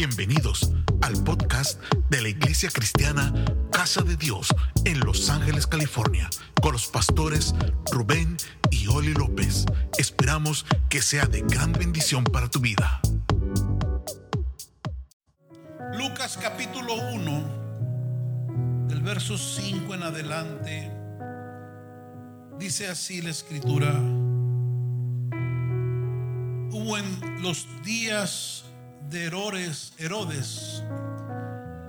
Bienvenidos al podcast de la Iglesia Cristiana Casa de Dios en Los Ángeles, California, con los pastores Rubén y Oli López. Esperamos que sea de gran bendición para tu vida. Lucas capítulo 1, del verso 5 en adelante, dice así la escritura. Hubo en los días de Herodes, Herodes,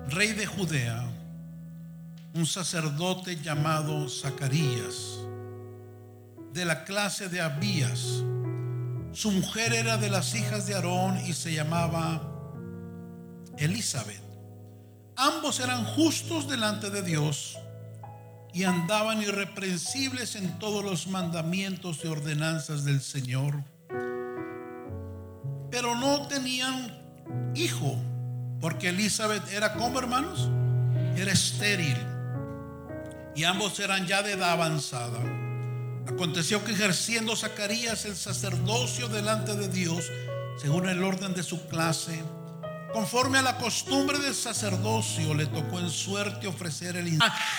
rey de Judea, un sacerdote llamado Zacarías, de la clase de Abías. Su mujer era de las hijas de Aarón y se llamaba Elizabeth. Ambos eran justos delante de Dios y andaban irreprensibles en todos los mandamientos y ordenanzas del Señor. Pero no tenían hijo, porque Elizabeth era como hermanos, era estéril y ambos eran ya de edad avanzada. Aconteció que ejerciendo Zacarías el sacerdocio delante de Dios, según el orden de su clase, conforme a la costumbre del sacerdocio, le tocó en suerte ofrecer el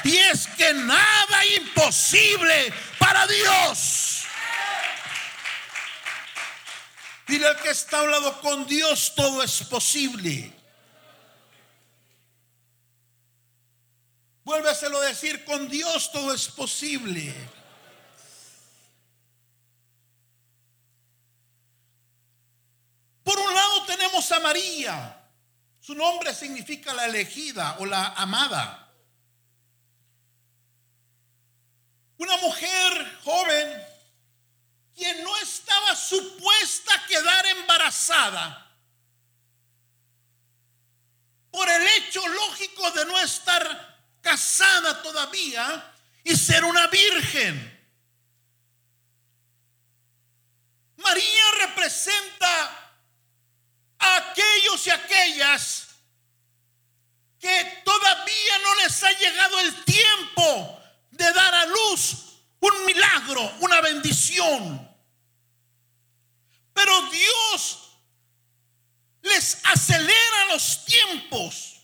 Y es que nada imposible para Dios. Dile al que está hablando con Dios, todo es posible. Vuélveselo a decir, con Dios todo es posible. Por un lado tenemos a María. Su nombre significa la elegida o la amada. Una mujer joven quien no estaba supuesta a quedar embarazada por el hecho lógico de no estar casada todavía y ser una virgen. María representa a aquellos y aquellas que todavía no les ha llegado el tiempo de dar a luz un milagro, una bendición. Pero Dios les acelera los tiempos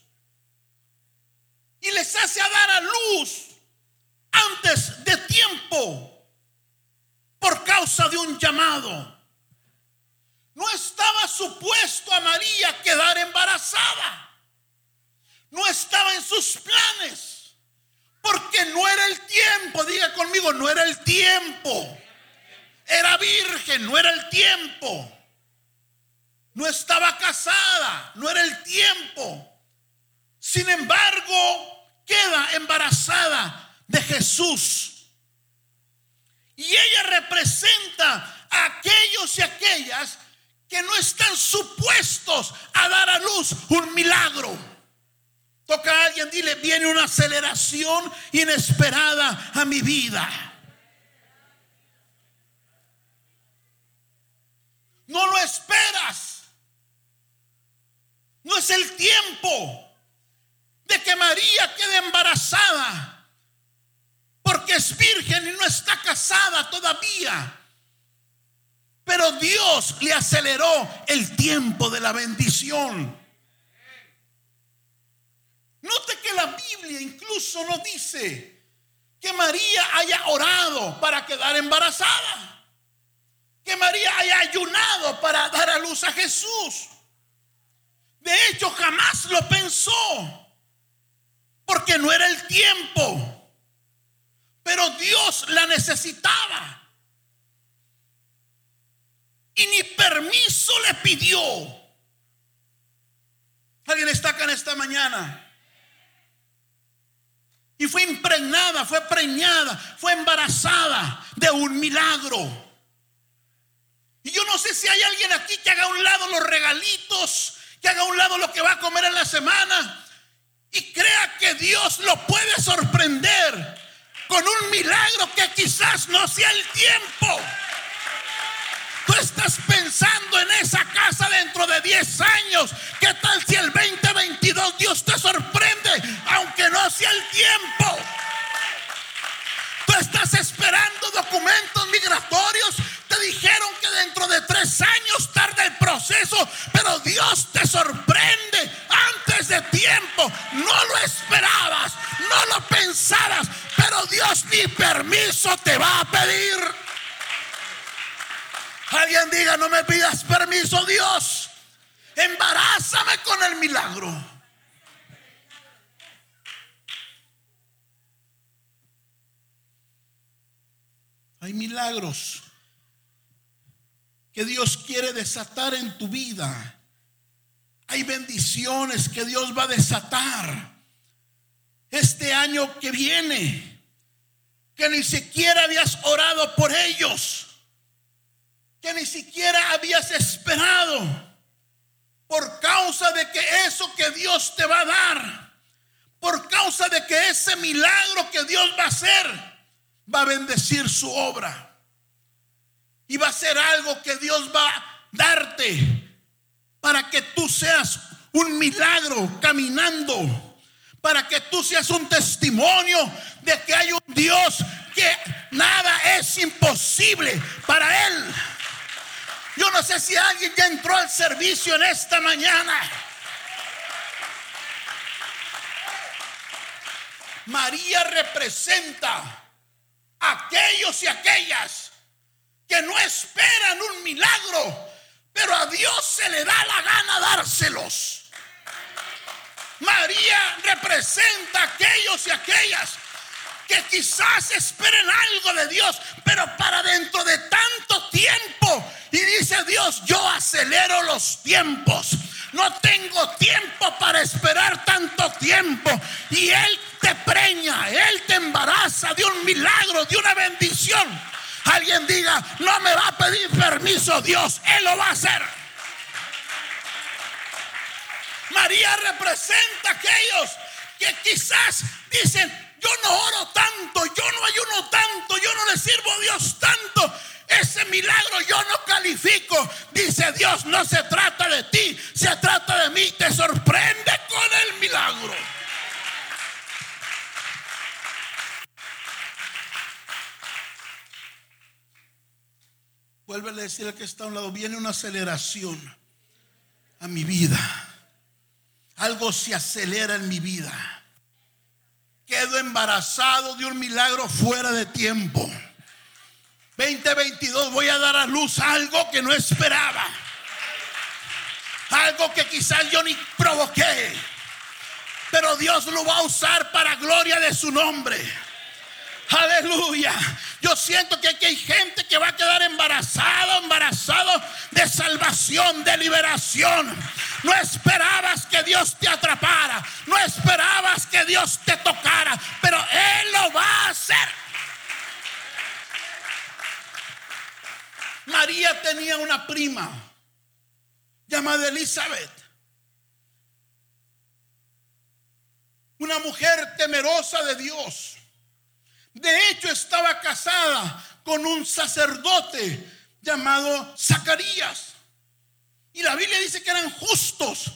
y les hace dar a luz antes de tiempo por causa de un llamado. No estaba supuesto a María quedar embarazada. No estaba en sus planes. Porque no era el tiempo, diga conmigo, no era el tiempo. Era virgen, no era el tiempo. No estaba casada, no era el tiempo. Sin embargo, queda embarazada de Jesús. Y ella representa a aquellos y aquellas que no están supuestos a dar a luz un milagro. Toca a alguien, dile, viene una aceleración inesperada a mi vida. No lo esperas. No es el tiempo de que María quede embarazada porque es virgen y no está casada todavía. Pero Dios le aceleró el tiempo de la bendición. Note que la Biblia incluso no dice que María haya orado para quedar embarazada. Que María haya ayunado para dar a luz a Jesús. De hecho, jamás lo pensó. Porque no era el tiempo. Pero Dios la necesitaba. Y ni permiso le pidió. ¿Alguien está acá en esta mañana? Y fue impregnada, fue preñada, fue embarazada de un milagro. Y yo no sé si hay alguien aquí que haga a un lado los regalitos, que haga a un lado lo que va a comer en la semana y crea que Dios lo puede sorprender con un milagro que quizás no sea el tiempo. Tú estás pensando en esa casa dentro de 10 años. ¿Qué tal si el 2022 Dios te sorprende, aunque no sea el tiempo? Tú estás esperando documentos migratorios. Te dijeron de tres años tarda el proceso, pero Dios Dios te sorprende antes de tiempo. No lo esperabas, no lo pensabas, pero Dios ni permiso te va a pedir. Alguien diga, no me pidas permiso, Dios. Embarázame con el milagro. Hay milagros que Dios quiere desatar en tu vida. Hay bendiciones que Dios va a desatar este año que viene, que ni siquiera habías orado por ellos, que ni siquiera habías esperado, por causa de que eso que Dios te va a dar, por causa de que ese milagro que Dios va a hacer, va a bendecir su obra. Y va a ser algo que Dios va a darte para que tú seas un milagro caminando. Para que tú seas un testimonio de que hay un Dios que nada es imposible para Él. Yo no sé si alguien ya entró al servicio en esta mañana. María representa aquellos y aquellas que no esperan un milagro, pero a Dios se le da la gana dárselos. María representa a aquellos y aquellas que quizás esperen algo de Dios, pero para dentro de tanto tiempo. Y dice Dios, yo acelero los tiempos. No tengo tiempo para esperar tanto tiempo. Y Él te preña, Él te embaraza de un milagro, de una bendición. Alguien diga, no me va a pedir permiso Dios, Él lo va a hacer. María representa a aquellos que quizás dicen, yo no oro tanto, yo no ayuno tanto, yo no le sirvo a Dios tanto. Ese milagro yo no califico. Dice Dios, no se trata de ti, se trata de mí. Te sorprende con el milagro. Vuelve a decir al que está a un lado, viene una aceleración a mi vida. Algo se acelera en mi vida. Quedo embarazado de un milagro fuera de tiempo. 2022 voy a dar a luz algo que no esperaba. Algo que quizás yo ni provoqué. Pero Dios lo va a usar para gloria de su nombre. Aleluya. Yo siento que aquí hay gente que va a quedar embarazado, embarazado de salvación, de liberación. No esperabas que Dios te atrapara. No esperabas que Dios te tocara. Pero Él lo va a hacer. María tenía una prima llamada Elizabeth. Una mujer temerosa de Dios de hecho, estaba casada con un sacerdote llamado Zacarías. Y la Biblia dice que eran justos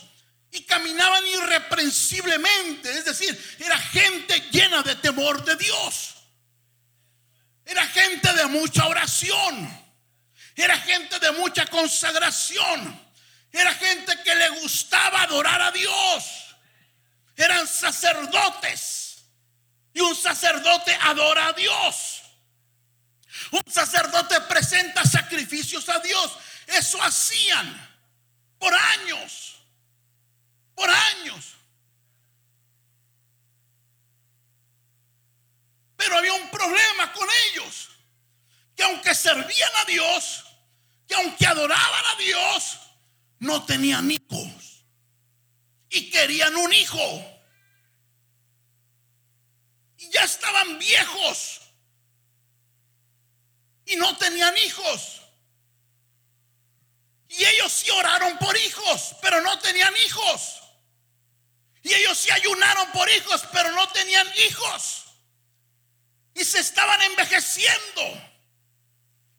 y caminaban irreprensiblemente. Es decir, era gente llena de temor de Dios. Era gente de mucha oración. Era gente de mucha consagración. Era gente que le gustaba adorar a Dios. Eran sacerdotes. Y un sacerdote adora a Dios. Un sacerdote presenta sacrificios a Dios. Eso hacían por años. Por años. Pero había un problema con ellos. Que aunque servían a Dios, que aunque adoraban a Dios, no tenían hijos. Y querían un hijo ya estaban viejos y no tenían hijos. Y ellos sí oraron por hijos, pero no tenían hijos. Y ellos sí ayunaron por hijos, pero no tenían hijos. Y se estaban envejeciendo.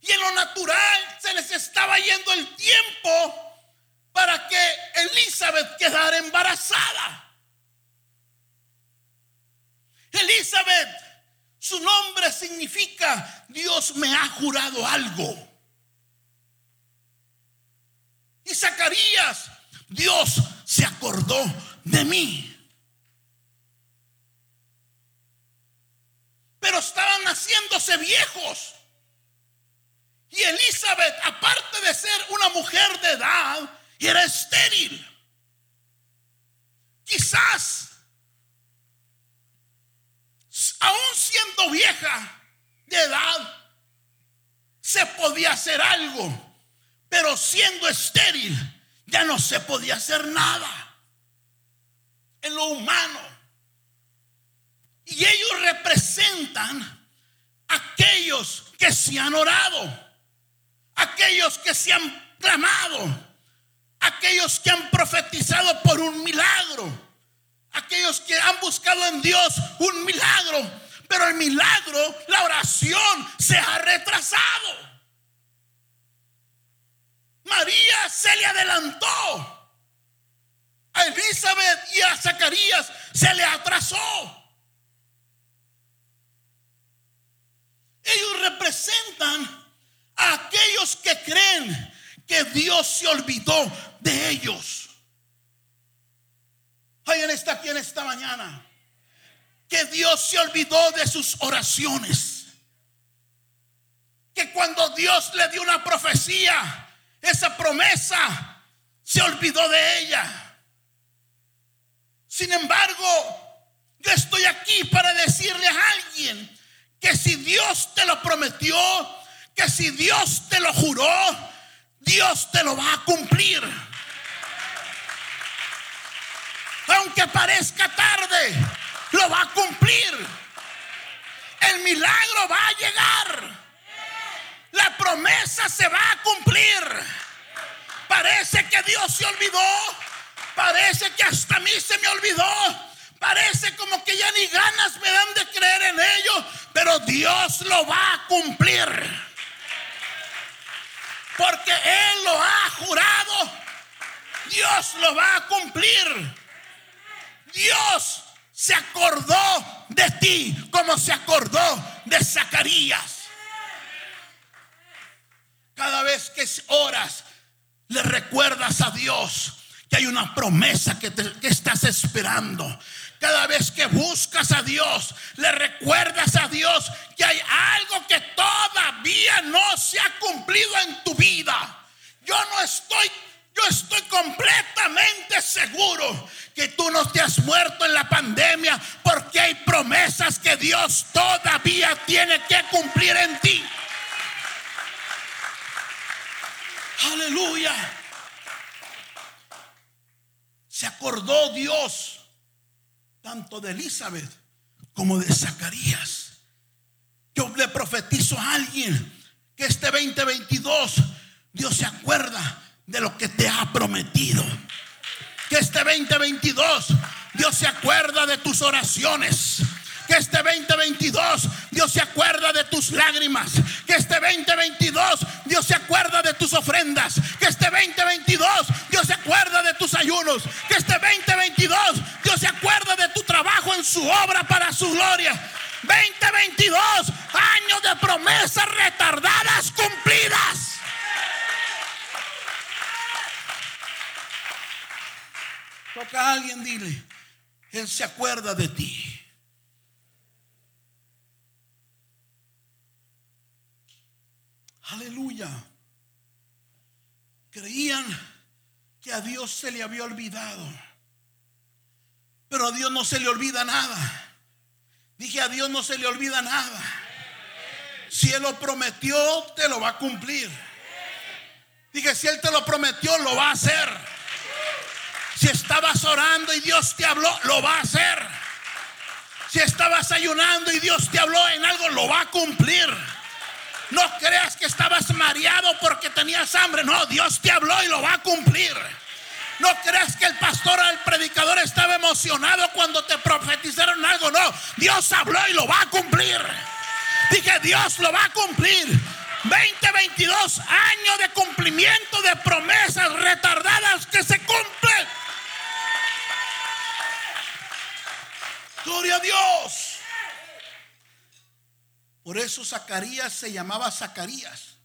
Y en lo natural se les estaba yendo el tiempo para que Elizabeth quedara embarazada. Elizabeth, su nombre significa Dios me ha jurado algo. Y Zacarías, Dios se acordó de mí. Pero estaban haciéndose viejos. Y Elizabeth, aparte de ser una mujer de edad, era estéril. Quizás, aún siendo vieja de edad, se podía hacer algo, pero siendo estéril, ya no se podía hacer nada en lo humano. Y ellos representan aquellos que se han orado aquellos que se han clamado, aquellos que han profetizado por un milagro, aquellos que han buscado en Dios un milagro, pero el milagro, la oración se ha retrasado. María se le adelantó. A Elizabeth y a Zacarías se le atrasó. Ellos representan a aquellos que creen que Dios se olvidó de ellos. Está aquí en esta mañana. Que Dios se olvidó de sus oraciones. Que cuando Dios le dio una profecía, esa promesa se olvidó de ella. Sin embargo, yo estoy aquí para decirle a alguien que si Dios te lo prometió, que si Dios te lo juró, Dios te lo va a cumplir. Aunque parezca tarde, lo va a cumplir. El milagro va a llegar. La promesa se va a cumplir. Parece que Dios se olvidó. Parece que hasta a mí se me olvidó. Parece como que ya ni ganas me dan de creer en ello. Pero Dios lo va a cumplir. Porque Él lo ha jurado. Dios lo va a cumplir. Dios se acordó de ti como se acordó de Zacarías. Cada vez que oras, le recuerdas a Dios que hay una promesa que, que estás esperando. Cada vez que buscas a Dios, le recuerdas a Dios que hay algo que todavía no se ha cumplido en tu vida. Yo no estoy, yo estoy completamente seguro que tú no te has muerto en la pandemia porque hay promesas que Dios todavía tiene que cumplir en ti. Aleluya. Se acordó Dios tanto de Elizabeth como de Zacarías. Yo le profetizo a alguien que este 2022 Dios se acuerda de lo que te ha prometido. Que este 2022 Dios se acuerda de tus oraciones. Que este 2022 Dios se acuerda de tus lágrimas. Que este 2022 Dios se acuerda de tus ofrendas. Que este 2022 Dios se acuerda de tus ayunos. Que este 2022 Dios se acuerda de tu trabajo en su obra para su gloria. 2022 a alguien, dile, Él se acuerda de ti. Aleluya. Creían que a Dios se le había olvidado. Pero a Dios no se le olvida nada. Dije, a Dios no se le olvida nada. Si Él lo prometió, te lo va a cumplir. Dije, si Él te lo prometió, lo va a hacer. Si estabas orando y Dios te habló, lo va a hacer. Si estabas ayunando y Dios te habló en algo, lo va a cumplir. No creas que estabas mareado porque tenías hambre. No, Dios te habló y lo va a cumplir. No creas que el pastor o el predicador estaba emocionado cuando te profetizaron algo. No, Dios habló y lo va a cumplir. Dije, Dios lo va a cumplir. 2022 años de cumplimiento de promesas retardadas que se cumplen. Gloria a Dios. Por eso Zacarías se llamaba Zacarías,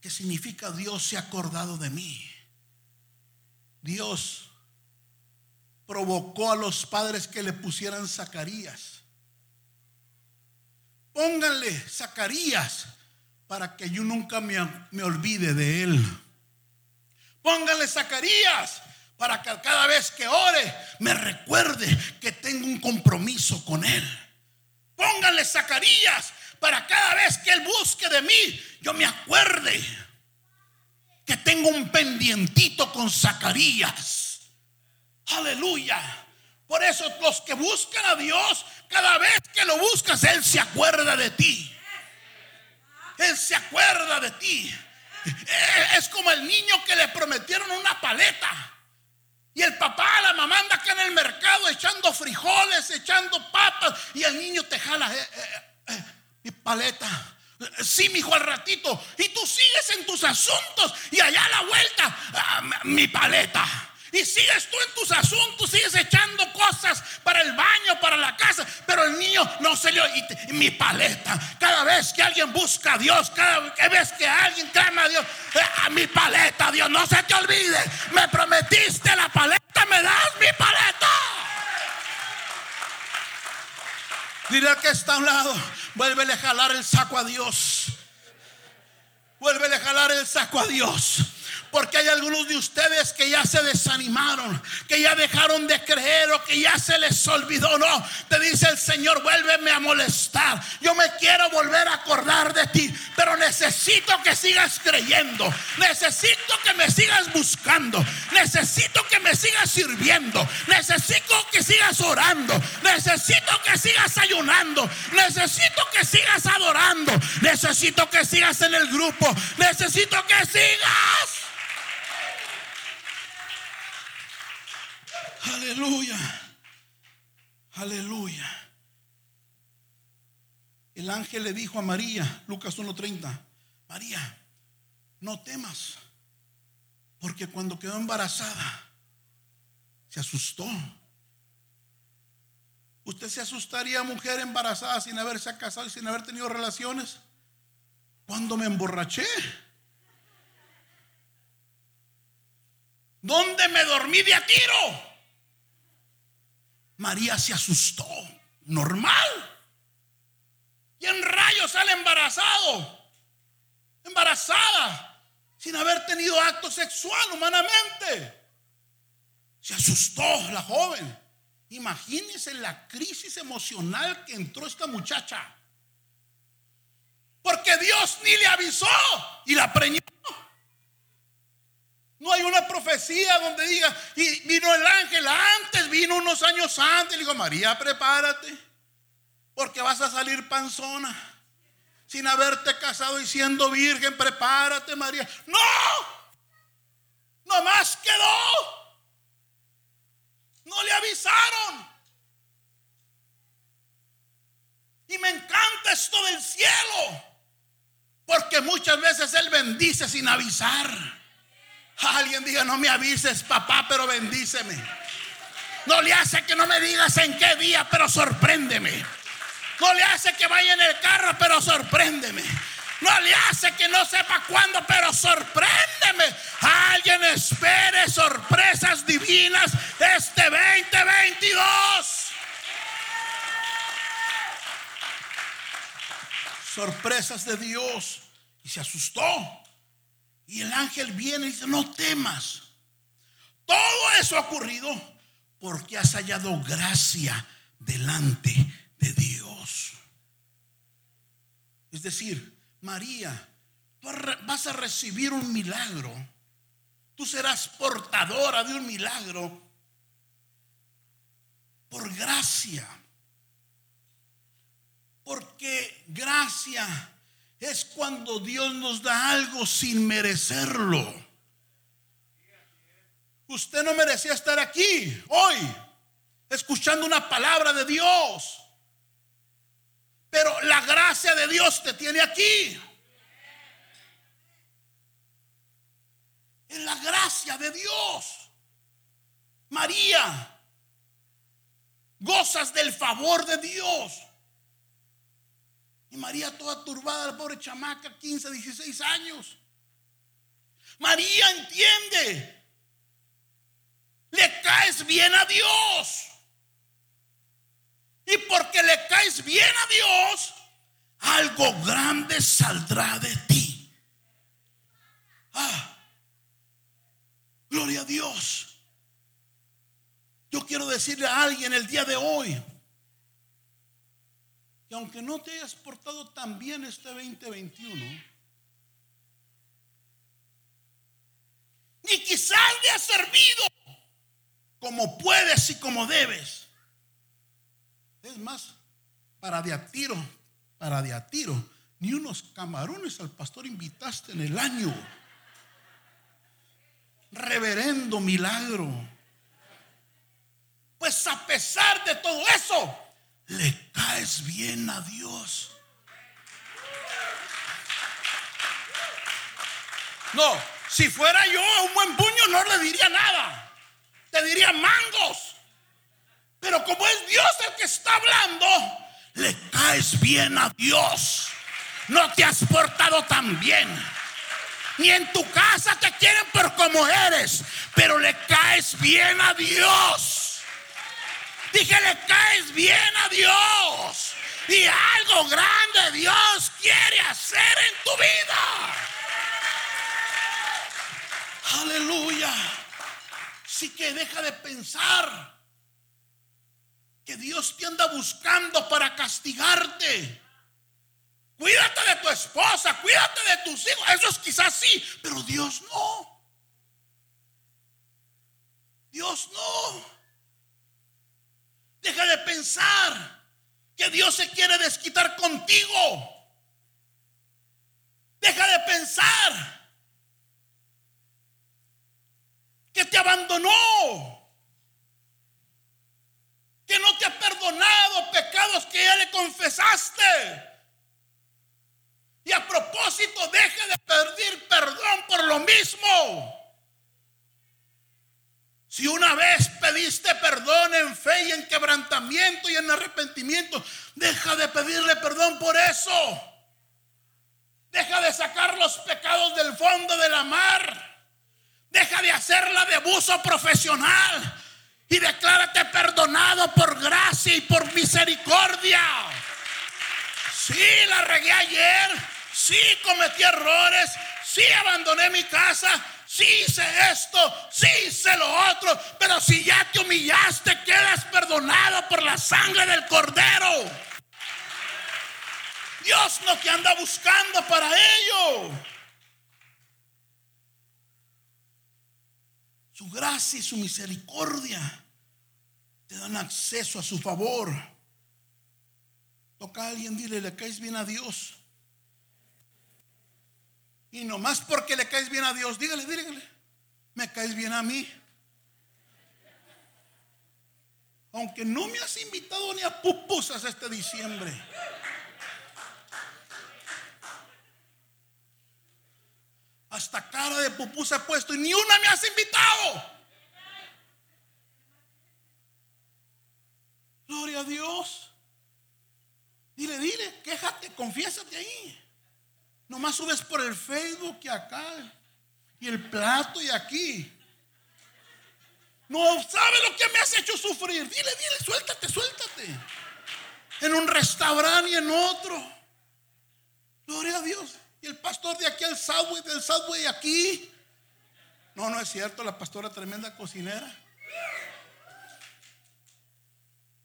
que significa Dios se ha acordado de mí. Dios provocó a los padres que le pusieran Zacarías. Pónganle Zacarías para que yo nunca me, me olvide de él. Pónganle Zacarías para que cada vez que ore me recuerde que tengo un compromiso con él. Pónganle Zacarías para cada vez que él busque de mí, yo me acuerde que tengo un pendientito con Zacarías. Aleluya. Por eso los que buscan a Dios, cada vez que lo buscas, Él se acuerda de ti. Él se acuerda de ti. Es como el niño que le prometieron una paleta. Y el papá, la mamá anda acá en el mercado echando frijoles, echando papas. Y el niño te jala eh, eh, eh, mi paleta. Sí, mi hijo, al ratito. Y tú sigues en tus asuntos. Y allá a la vuelta, ah, mi paleta. Y sigues tú en tus asuntos, sigues echando cosas para el baño, para la casa, pero el niño no se le y, mi paleta. Cada vez que alguien busca a Dios, cada vez que alguien clama a Dios, eh, a mi paleta, Dios, no se te olvide. Me prometiste la paleta, me das mi paleta. Dile que está a un lado, vuélvele a jalar el saco a Dios. Vuélvele a jalar el saco a Dios. Porque hay algunos de ustedes que ya se desanimaron, que ya dejaron de creer o que ya se les olvidó. No, te dice el Señor, vuélveme a molestar. Yo me quiero volver a acordar de ti, pero necesito que sigas creyendo. Necesito que me sigas buscando. Necesito que me sigas sirviendo. Necesito que sigas orando. Necesito que sigas ayunando. Necesito que sigas adorando. Necesito que sigas en el grupo. Necesito que sigas. Aleluya. Aleluya. El ángel le dijo a María, Lucas 1:30, María, no temas, porque cuando quedó embarazada, se asustó. ¿Usted se asustaría, mujer embarazada, sin haberse casado y sin haber tenido relaciones? Cuando me emborraché. ¿Dónde me dormí de a tiro? María se asustó. Normal. Y en rayos sale embarazado. Embarazada. Sin haber tenido acto sexual humanamente. Se asustó la joven. Imagínense la crisis emocional que entró esta muchacha. Porque Dios ni le avisó y la preñó. No hay una profecía donde diga, y vino el ángel antes, años antes, le digo, María, prepárate, porque vas a salir panzona. Sin haberte casado y siendo virgen, prepárate, María. No, nomás quedó. No le avisaron. Y me encanta esto del cielo, porque muchas veces Él bendice sin avisar. Alguien diga, no me avises, papá, pero bendíceme. No le hace que no me digas en qué día, pero sorpréndeme. No le hace que vaya en el carro, pero sorpréndeme. No le hace que no sepa cuándo, pero sorpréndeme. Alguien espere sorpresas divinas este 2022. Sorpresas de Dios. Y se asustó. Y el ángel viene y dice, no temas. Todo eso ha ocurrido porque has hallado gracia delante de Dios. Es decir, María, tú vas a recibir un milagro. Tú serás portadora de un milagro por gracia. Porque gracia es cuando Dios nos da algo sin merecerlo. Usted no merecía estar aquí hoy, escuchando una palabra de Dios. Pero la gracia de Dios te tiene aquí. En la gracia de Dios. María, gozas del favor de Dios. Y María toda turbada, la pobre chamaca, 15, 16 años. María entiende caes bien a Dios. Y porque le caes bien a Dios, algo grande saldrá de ti. Ah, gloria a Dios. Yo quiero decirle a alguien el día de hoy que aunque no te hayas portado tan bien este 2021, ni quizás te has servido como puedes y como debes. Es más, para de a tiro, para de a tiro, ni unos camarones al pastor invitaste en el año. Reverendo milagro. Pues a pesar de todo eso, le caes bien a Dios. No, si fuera yo un buen puño no le diría nada. Te diría mangos. Pero como es Dios el que está hablando, le caes bien a Dios. No te has portado tan bien. Ni en tu casa te quieren por como eres, pero le caes bien a Dios. Dije, le caes bien a Dios. Y algo grande Dios quiere hacer en tu vida. Aleluya. Así que deja de pensar que Dios te anda buscando para castigarte. Cuídate de tu esposa, cuídate de tus hijos. Eso es quizás sí, pero Dios no. Dios no. Deja de pensar que Dios se quiere desquitar contigo. Deja de pensar que te abandonó. Que no te ha perdonado pecados que ya le confesaste. Y a propósito, deja de pedir perdón por lo mismo. Si una vez pediste perdón en fe y en quebrantamiento y en arrepentimiento, deja de pedirle perdón por eso. Deja de sacar los pecados del fondo de la mar. Deja de hacerla de abuso profesional. Y declárate perdonado por gracia y por misericordia. Sí, la regué ayer. Sí, cometí errores. Sí, abandoné mi casa sí hice esto, sí hice lo otro, pero si ya te humillaste, quedas perdonado por la sangre del cordero. Dios no te anda buscando para ello. Su gracia y su misericordia te dan acceso a su favor. Toca a alguien, dile, le caes bien a Dios. Y nomás porque le caes bien a Dios, dígale, dígale, me caes bien a mí. Aunque no me has invitado ni a pupusas este diciembre. Hasta cara de pupusa he puesto y ni una me has invitado. Gloria a Dios. Dile, dile, quéjate, confiésate ahí. Nomás subes por el Facebook y acá. Y el plato y aquí. No sabe lo que me has hecho sufrir. Dile, dile, suéltate, suéltate. En un restaurante y en otro. Gloria a Dios. El pastor de aquí al subway, del subway aquí. No, no es cierto, la pastora tremenda cocinera.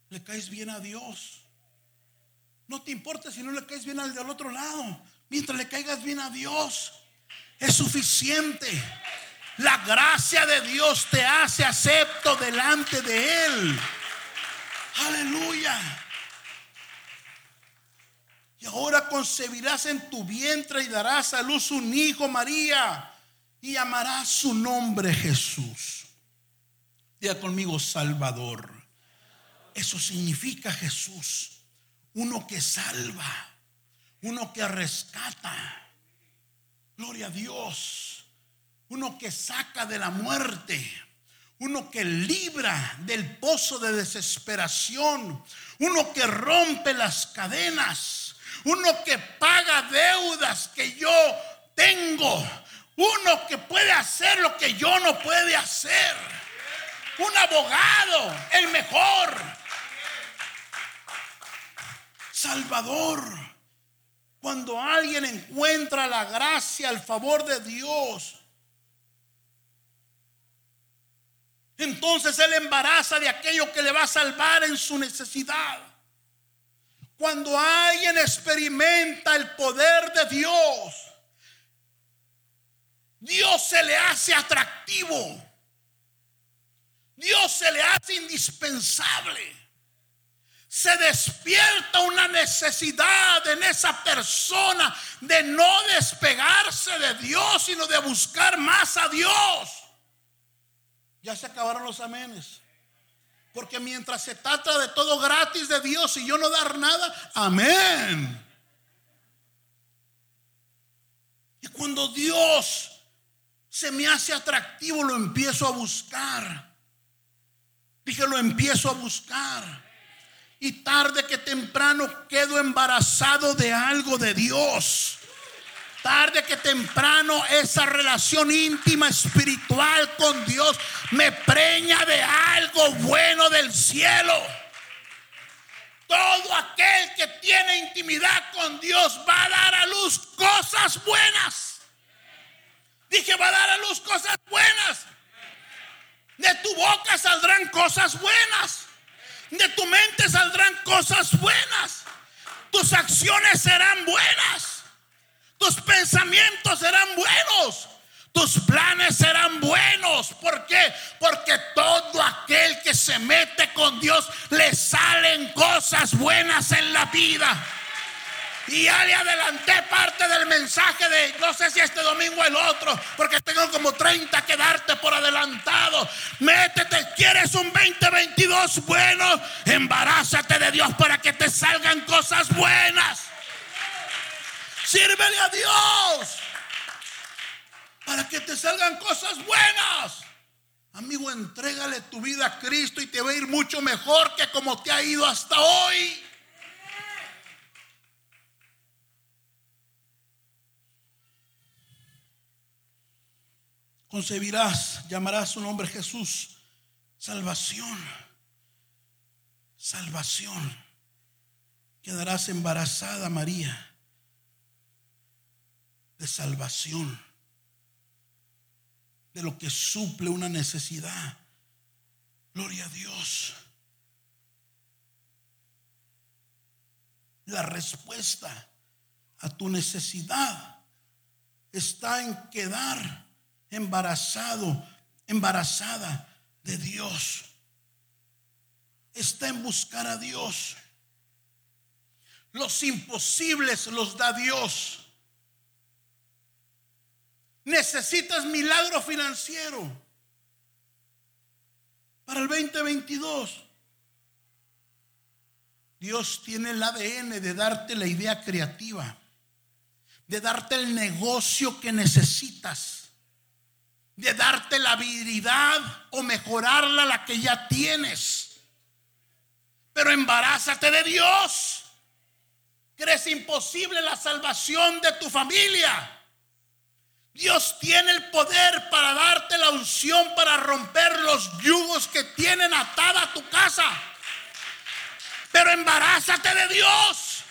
Le caes bien a Dios. No te importa si no le caes bien al del otro lado. Mientras le caigas bien a Dios, es suficiente. La gracia de Dios te hace acepto delante de Él. Aleluya. Y ahora concebirás en tu vientre y darás a luz un hijo, María, y llamarás su nombre Jesús. Diga conmigo, Salvador. Eso significa Jesús, uno que salva uno que rescata. Gloria a Dios. Uno que saca de la muerte. Uno que libra del pozo de desesperación. Uno que rompe las cadenas. Uno que paga deudas que yo tengo. Uno que puede hacer lo que yo no puede hacer. Una abogado, el mejor. Salvador. Cuando alguien encuentra la gracia, el favor de Dios, entonces él embaraza de aquello que le va a salvar en su necesidad. Cuando alguien experimenta el poder de Dios, Dios se le hace atractivo. Dios se le hace indispensable. Se despierta una necesidad en esa persona de no despegarse de Dios, sino de buscar más a Dios. Ya se acabaron los amenes. Porque mientras se trata de todo gratis de Dios y yo no dar nada, amén. Y cuando Dios se me hace atractivo, lo empiezo a buscar. Dije, lo empiezo a buscar. Y tarde que temprano quedo embarazado de algo de Dios. Tarde que temprano esa relación íntima espiritual con Dios me preña de algo bueno del cielo. Todo aquel que tiene intimidad con Dios va a dar a luz cosas buenas. Dije, va a dar a luz cosas buenas. De tu boca saldrán cosas buenas. De tu mente saldrán cosas buenas. Tus acciones serán buenas. Tus pensamientos serán buenos. Tus planes serán buenos. ¿Por qué? Porque todo aquel que se mete con Dios le salen cosas buenas en la vida. Y ya le adelanté parte del mensaje de, no sé si este domingo o el otro, porque tengo como 30 que darte por adelantado. Métete, quieres un 2022 bueno, embarázate de Dios para que te salgan cosas buenas. Sírvele a Dios para que te salgan cosas buenas. Amigo, entrégale tu vida a Cristo y te va a ir mucho mejor que como te ha ido hasta hoy. concebirás, llamarás su nombre Jesús. Salvación, salvación. Quedarás embarazada, María, de salvación, de lo que suple una necesidad. Gloria a Dios. La respuesta a tu necesidad está en quedar embarazado, embarazada de Dios. Está en buscar a Dios. Los imposibles los da Dios. Necesitas milagro financiero para el 2022. Dios tiene el ADN de darte la idea creativa, de darte el negocio que necesitas de darte la habilidad o mejorarla la que ya tienes. Pero embarázate de Dios. Crees imposible la salvación de tu familia. Dios tiene el poder para darte la unción para romper los yugos que tienen atada tu casa. Pero embarázate de Dios.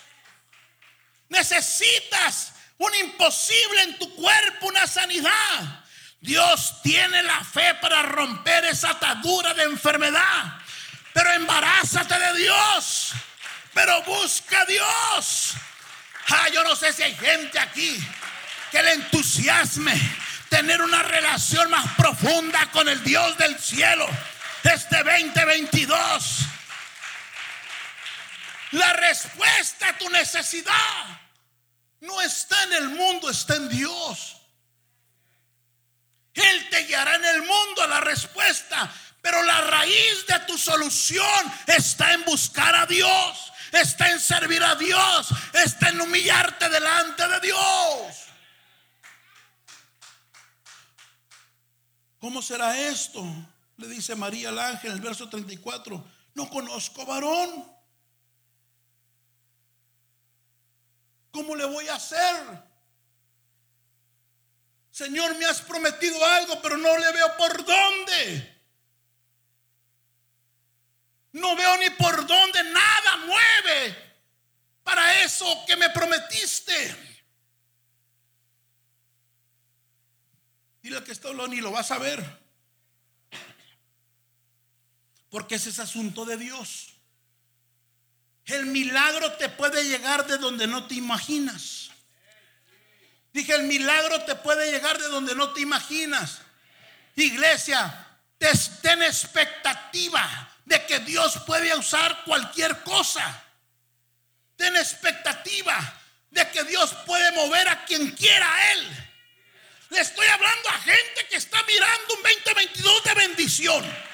Necesitas un imposible en tu cuerpo, una sanidad. Dios tiene la fe para romper esa atadura de enfermedad. Pero embarázate de Dios. Pero busca a Dios. Ah, yo no sé si hay gente aquí que le entusiasme tener una relación más profunda con el Dios del cielo. Este 2022. La respuesta a tu necesidad no está en el mundo, está en Dios. Él te guiará en el mundo la respuesta. Pero la raíz de tu solución está en buscar a Dios, está en servir a Dios, está en humillarte delante de Dios. ¿Cómo será esto? Le dice María al ángel el verso 34. No conozco varón. ¿Cómo le voy a hacer? Señor, me has prometido algo, pero no le veo por dónde. No veo ni por dónde nada mueve para eso que me prometiste. Dile que esto ni lo vas a ver. Porque ese es asunto de Dios. El milagro te puede llegar de donde no te imaginas. Dije, el milagro te puede llegar de donde no te imaginas. Iglesia, ten expectativa de que Dios puede usar cualquier cosa. Ten expectativa de que Dios puede mover a quien quiera a Él. Le estoy hablando a gente que está mirando un 2022 de bendición.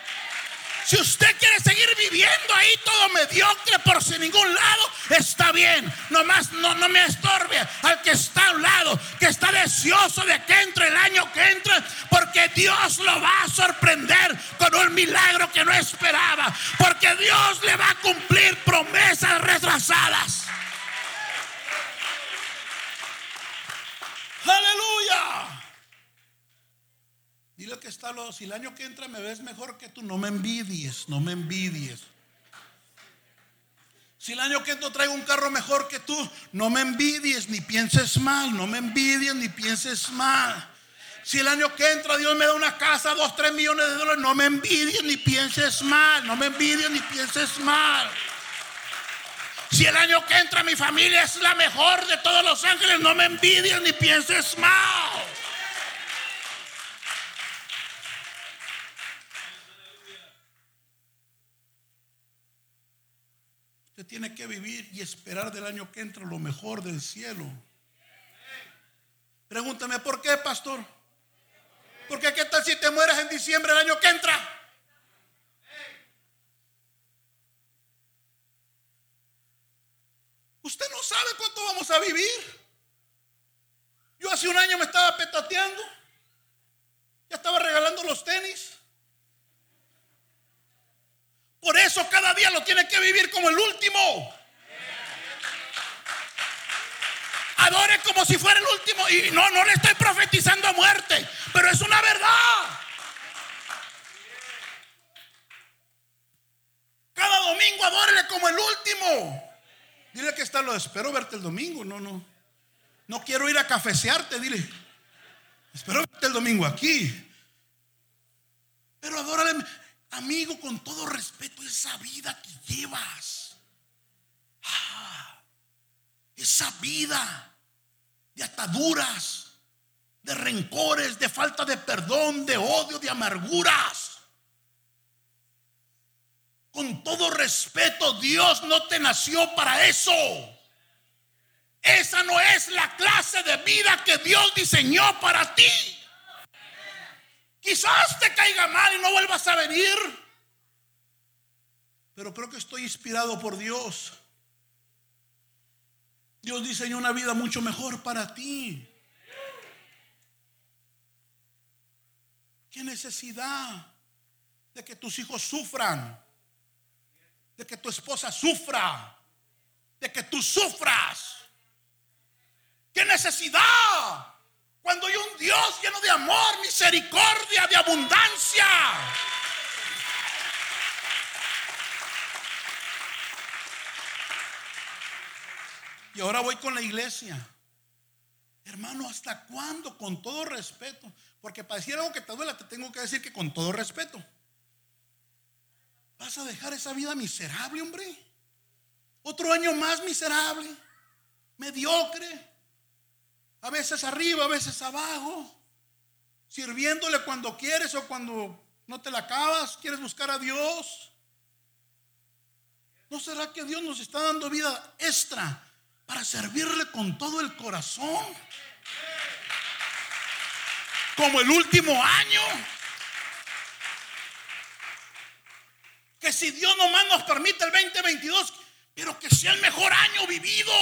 Si usted quiere seguir viviendo ahí todo mediocre por sin ningún lado, está bien. Nomás no, no me estorbe al que está a un lado, que está deseoso de que entre el año que entre, porque Dios lo va a sorprender con un milagro que no esperaba. Porque Dios le va a cumplir promesas retrasadas. Aleluya. Dile que está lo, si el año que entra me ves mejor que tú, no me envidies, no me envidies. Si el año que entra traigo un carro mejor que tú, no me envidies ni pienses mal, no me envidies ni pienses mal. Si el año que entra Dios me da una casa, dos, tres millones de dólares, no me envidies ni pienses mal, no me envidies ni pienses mal. Si el año que entra mi familia es la mejor de todos los ángeles, no me envidies ni pienses mal. Tiene que vivir y esperar del año que entra lo mejor del cielo. Pregúntame, ¿por qué, pastor? Porque qué tal si te mueres en diciembre del año que entra? Usted no sabe cuánto vamos a vivir. Yo hace un año me estaba petateando. Ya estaba regalando los tenis. Por eso cada día lo tiene que vivir como el último. Adore como si fuera el último. Y no, no le estoy profetizando muerte, pero es una verdad. Cada domingo adórele como el último. Dile que está, lo espero verte el domingo. No, no. No quiero ir a cafecearte, dile. Espero verte el domingo aquí. Pero adórale. Amigo, con todo respeto, esa vida que llevas, ah, esa vida de ataduras, de rencores, de falta de perdón, de odio, de amarguras. Con todo respeto, Dios no te nació para eso. Esa no es la clase de vida que Dios diseñó para ti. Quizás te caiga mal y no vuelvas a venir. Pero creo que estoy inspirado por Dios. Dios diseñó una vida mucho mejor para ti. ¿Qué necesidad de que tus hijos sufran? De que tu esposa sufra. De que tú sufras. ¿Qué necesidad? Cuando hay un Dios lleno de amor, misericordia, de abundancia. Y ahora voy con la iglesia. Hermano, ¿hasta cuándo? Con todo respeto. Porque para decir algo que te duela, te tengo que decir que con todo respeto. ¿Vas a dejar esa vida miserable, hombre? Otro año más miserable, mediocre, a veces arriba, a veces abajo, sirviéndole cuando quieres o cuando no te la acabas, quieres buscar a Dios. ¿No será que Dios nos está dando vida extra para servirle con todo el corazón? Como el último año. Que si Dios nomás nos permite el 2022, pero que sea el mejor año vivido.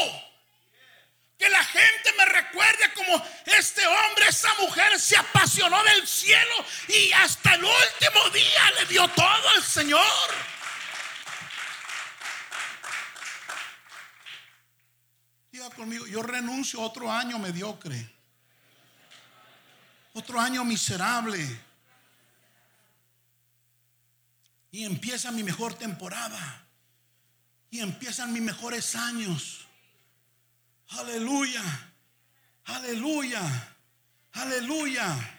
Que la gente me recuerde como este hombre, esa mujer se apasionó del cielo y hasta el último día le dio todo al Señor. Diga conmigo, yo renuncio a otro año mediocre. Otro año miserable. Y empieza mi mejor temporada. Y empiezan mis mejores años. Aleluya. Aleluya. Aleluya.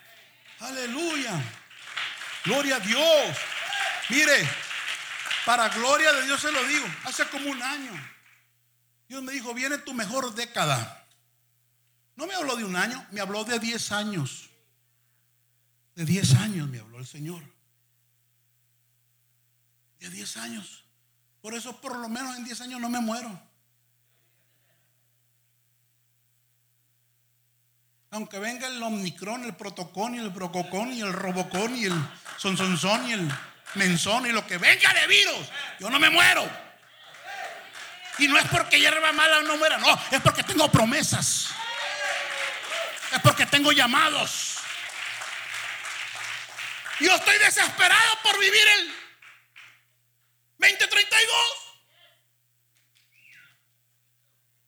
Aleluya. Gloria a Dios. Mire, para gloria de Dios se lo digo. Hace como un año. Dios me dijo, viene tu mejor década. No me habló de un año, me habló de 10 años. De 10 años me habló el Señor. De 10 años. Por eso por lo menos en 10 años no me muero. Aunque venga el Omnicron, el Protocón y el Prococón y el Robocón y el Sonsonson y el Menzón y lo que venga de virus, yo no me muero. Y no es porque hierba mala no muera, no, es porque tengo promesas. Es porque tengo llamados. Yo estoy desesperado por vivir el 2032.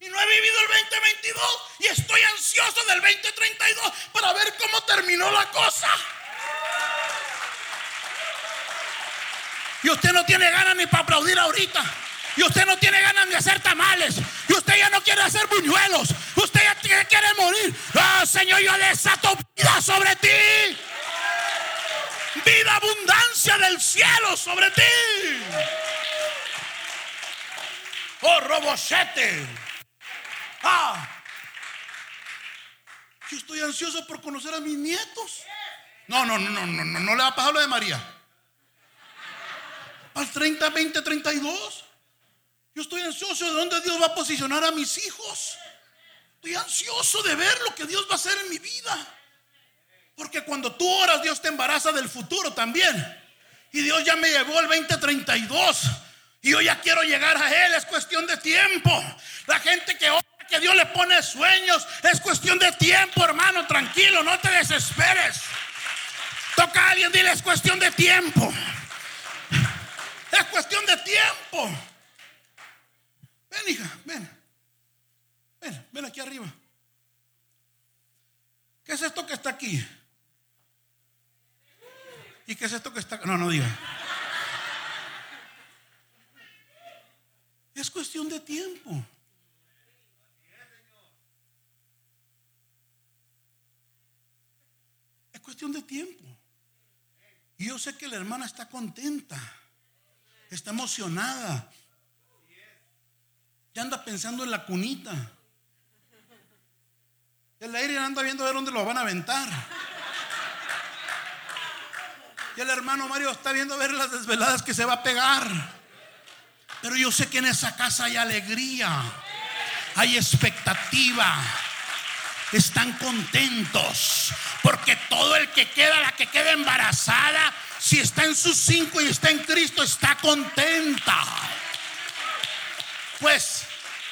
Y no he vivido el 2022 y estoy ansioso del 2032 para ver cómo terminó la cosa. Y usted no tiene ganas ni para aplaudir ahorita. Y usted no tiene ganas de hacer tamales. Y usted ya no quiere hacer buñuelos. Usted ya quiere morir. Oh, Señor, yo desato vida sobre ti. Vida abundancia del cielo sobre ti. Oh, robocete. Ah. Yo estoy ansioso por conocer a mis nietos. No, no, no, no, no, no, no le va a pasar lo de María. Al 30, 20, 32. Yo estoy ansioso de dónde Dios va a posicionar a mis hijos. Estoy ansioso de ver lo que Dios va a hacer en mi vida. Porque cuando tú oras, Dios te embaraza del futuro también. Y Dios ya me llevó al 2032. Y yo ya quiero llegar a Él. Es cuestión de tiempo. La gente que ora, que Dios le pone sueños, es cuestión de tiempo, hermano. Tranquilo, no te desesperes. Toca a alguien, dile, es cuestión de tiempo. Es cuestión de tiempo. Ven, hija, ven. Ven, ven aquí arriba. ¿Qué es esto que está aquí? ¿Y qué es esto que está? No, no diga. Es cuestión de tiempo. Cuestión de tiempo. Y yo sé que la hermana está contenta, está emocionada, ya anda pensando en la cunita. El aire anda viendo a ver dónde lo van a aventar. Y el hermano Mario está viendo a ver las desveladas que se va a pegar. Pero yo sé que en esa casa hay alegría, hay expectativa. Están contentos. Porque todo el que queda, la que queda embarazada, si está en sus cinco y está en Cristo, está contenta. Pues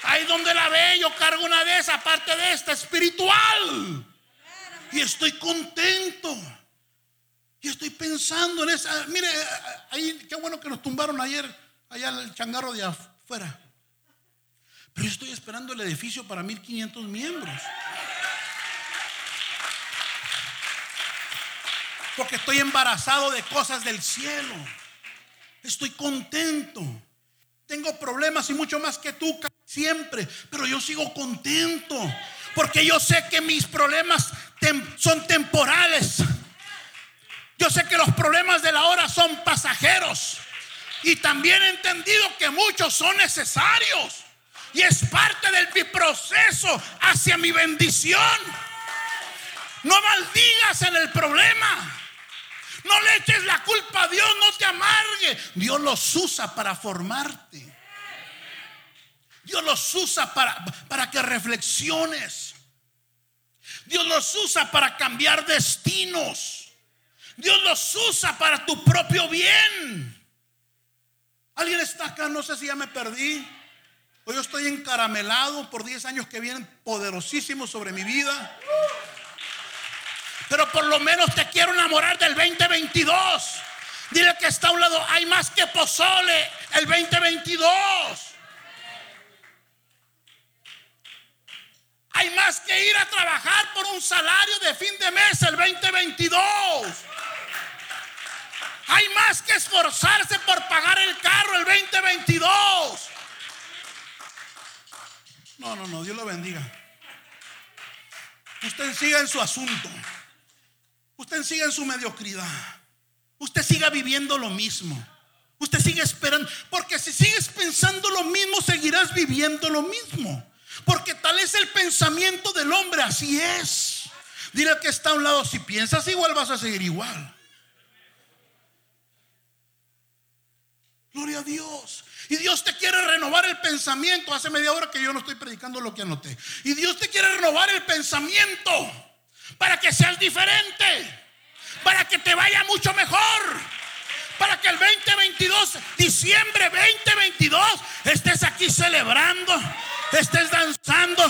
ahí donde la ve, yo cargo una de esas, aparte de esta, espiritual. Y estoy contento. Y estoy pensando en esa. Mire, ahí, qué bueno que nos tumbaron ayer, allá el changarro de afuera. Pero yo estoy esperando el edificio para 1500 miembros. Porque estoy embarazado de cosas del cielo. Estoy contento. Tengo problemas y mucho más que tú siempre, pero yo sigo contento. Porque yo sé que mis problemas son temporales. Yo sé que los problemas de la hora son pasajeros. Y también he entendido que muchos son necesarios. Y es parte del mi proceso hacia mi bendición. No maldigas en el problema. No le eches la culpa a Dios, no te amargue. Dios los usa para formarte. Dios los usa para, para que reflexiones. Dios los usa para cambiar destinos. Dios los usa para tu propio bien. ¿Alguien está acá? No sé si ya me perdí. O yo estoy encaramelado por 10 años que vienen poderosísimos sobre mi vida. Pero por lo menos te quiero enamorar del 2022. Dile que está a un lado, hay más que pozole el 2022. Hay más que ir a trabajar por un salario de fin de mes el 2022. Hay más que esforzarse por pagar el carro el 2022. No, no, no, Dios lo bendiga. Usted siga en su asunto. Usted siga en su mediocridad. Usted siga viviendo lo mismo. Usted sigue esperando. Porque si sigues pensando lo mismo, seguirás viviendo lo mismo. Porque tal es el pensamiento del hombre. Así es. Dile que está a un lado. Si piensas igual, vas a seguir igual. Gloria a Dios. Y Dios te quiere renovar el pensamiento. Hace media hora que yo no estoy predicando lo que anoté. Y Dios te quiere renovar el pensamiento para que seas diferente, para que te vaya mucho mejor, para que el 2022, diciembre 2022, estés aquí celebrando, estés danzando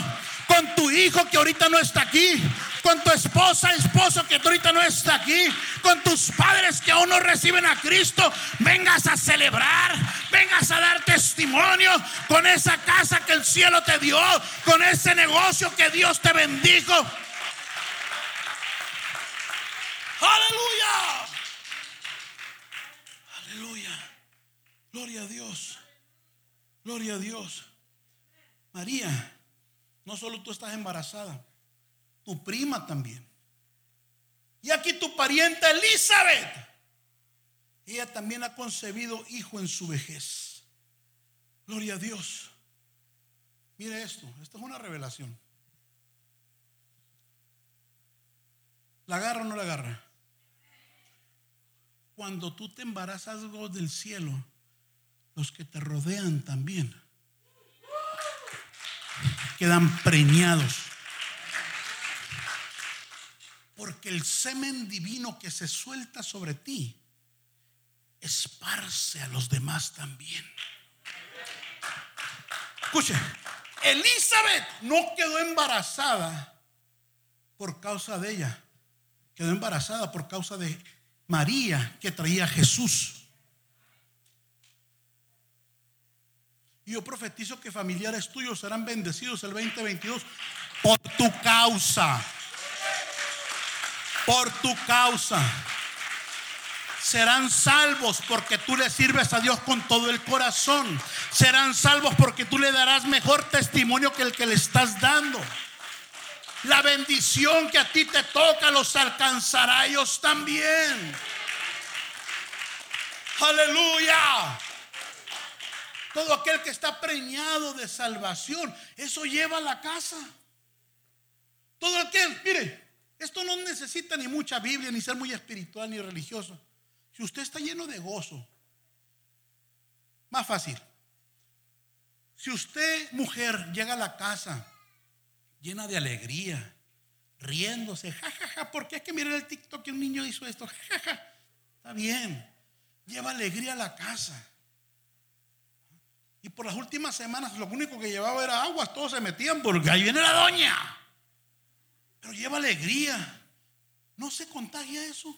con tu hijo que ahorita no está aquí, con tu esposa, esposo que ahorita no está aquí, con tus padres que aún no reciben a Cristo, vengas a celebrar, vengas a dar testimonio con esa casa que el cielo te dio, con ese negocio que Dios te bendijo. Aleluya. Aleluya. Gloria a Dios. Gloria a Dios. María, no solo tú estás embarazada tu prima también. Y aquí tu pariente Elizabeth. Ella también ha concebido hijo en su vejez. Gloria a Dios. Mire esto, esto es una revelación. ¿La agarra o no la agarra? Cuando tú te embarazas del cielo, los que te rodean también quedan preñados porque el semen divino que se suelta sobre ti esparce a los demás también. Escuche, Elizabeth no quedó embarazada por causa de ella. Quedó embarazada por causa de María que traía a Jesús. Y yo profetizo que familiares tuyos serán bendecidos el 2022 por tu causa por tu causa. Serán salvos porque tú le sirves a Dios con todo el corazón. Serán salvos porque tú le darás mejor testimonio que el que le estás dando. La bendición que a ti te toca los alcanzará a ellos también. Aleluya. Todo aquel que está preñado de salvación, eso lleva a la casa. Todo aquel, mire, esto no necesita ni mucha Biblia, ni ser muy espiritual, ni religioso. Si usted está lleno de gozo, más fácil. Si usted, mujer, llega a la casa llena de alegría, riéndose, jajaja, ja, ja, porque es que miren el TikTok que un niño hizo esto, jajaja, está bien, lleva alegría a la casa. Y por las últimas semanas lo único que llevaba era agua, todos se metían porque ahí viene la doña pero lleva alegría. ¿No se contagia eso?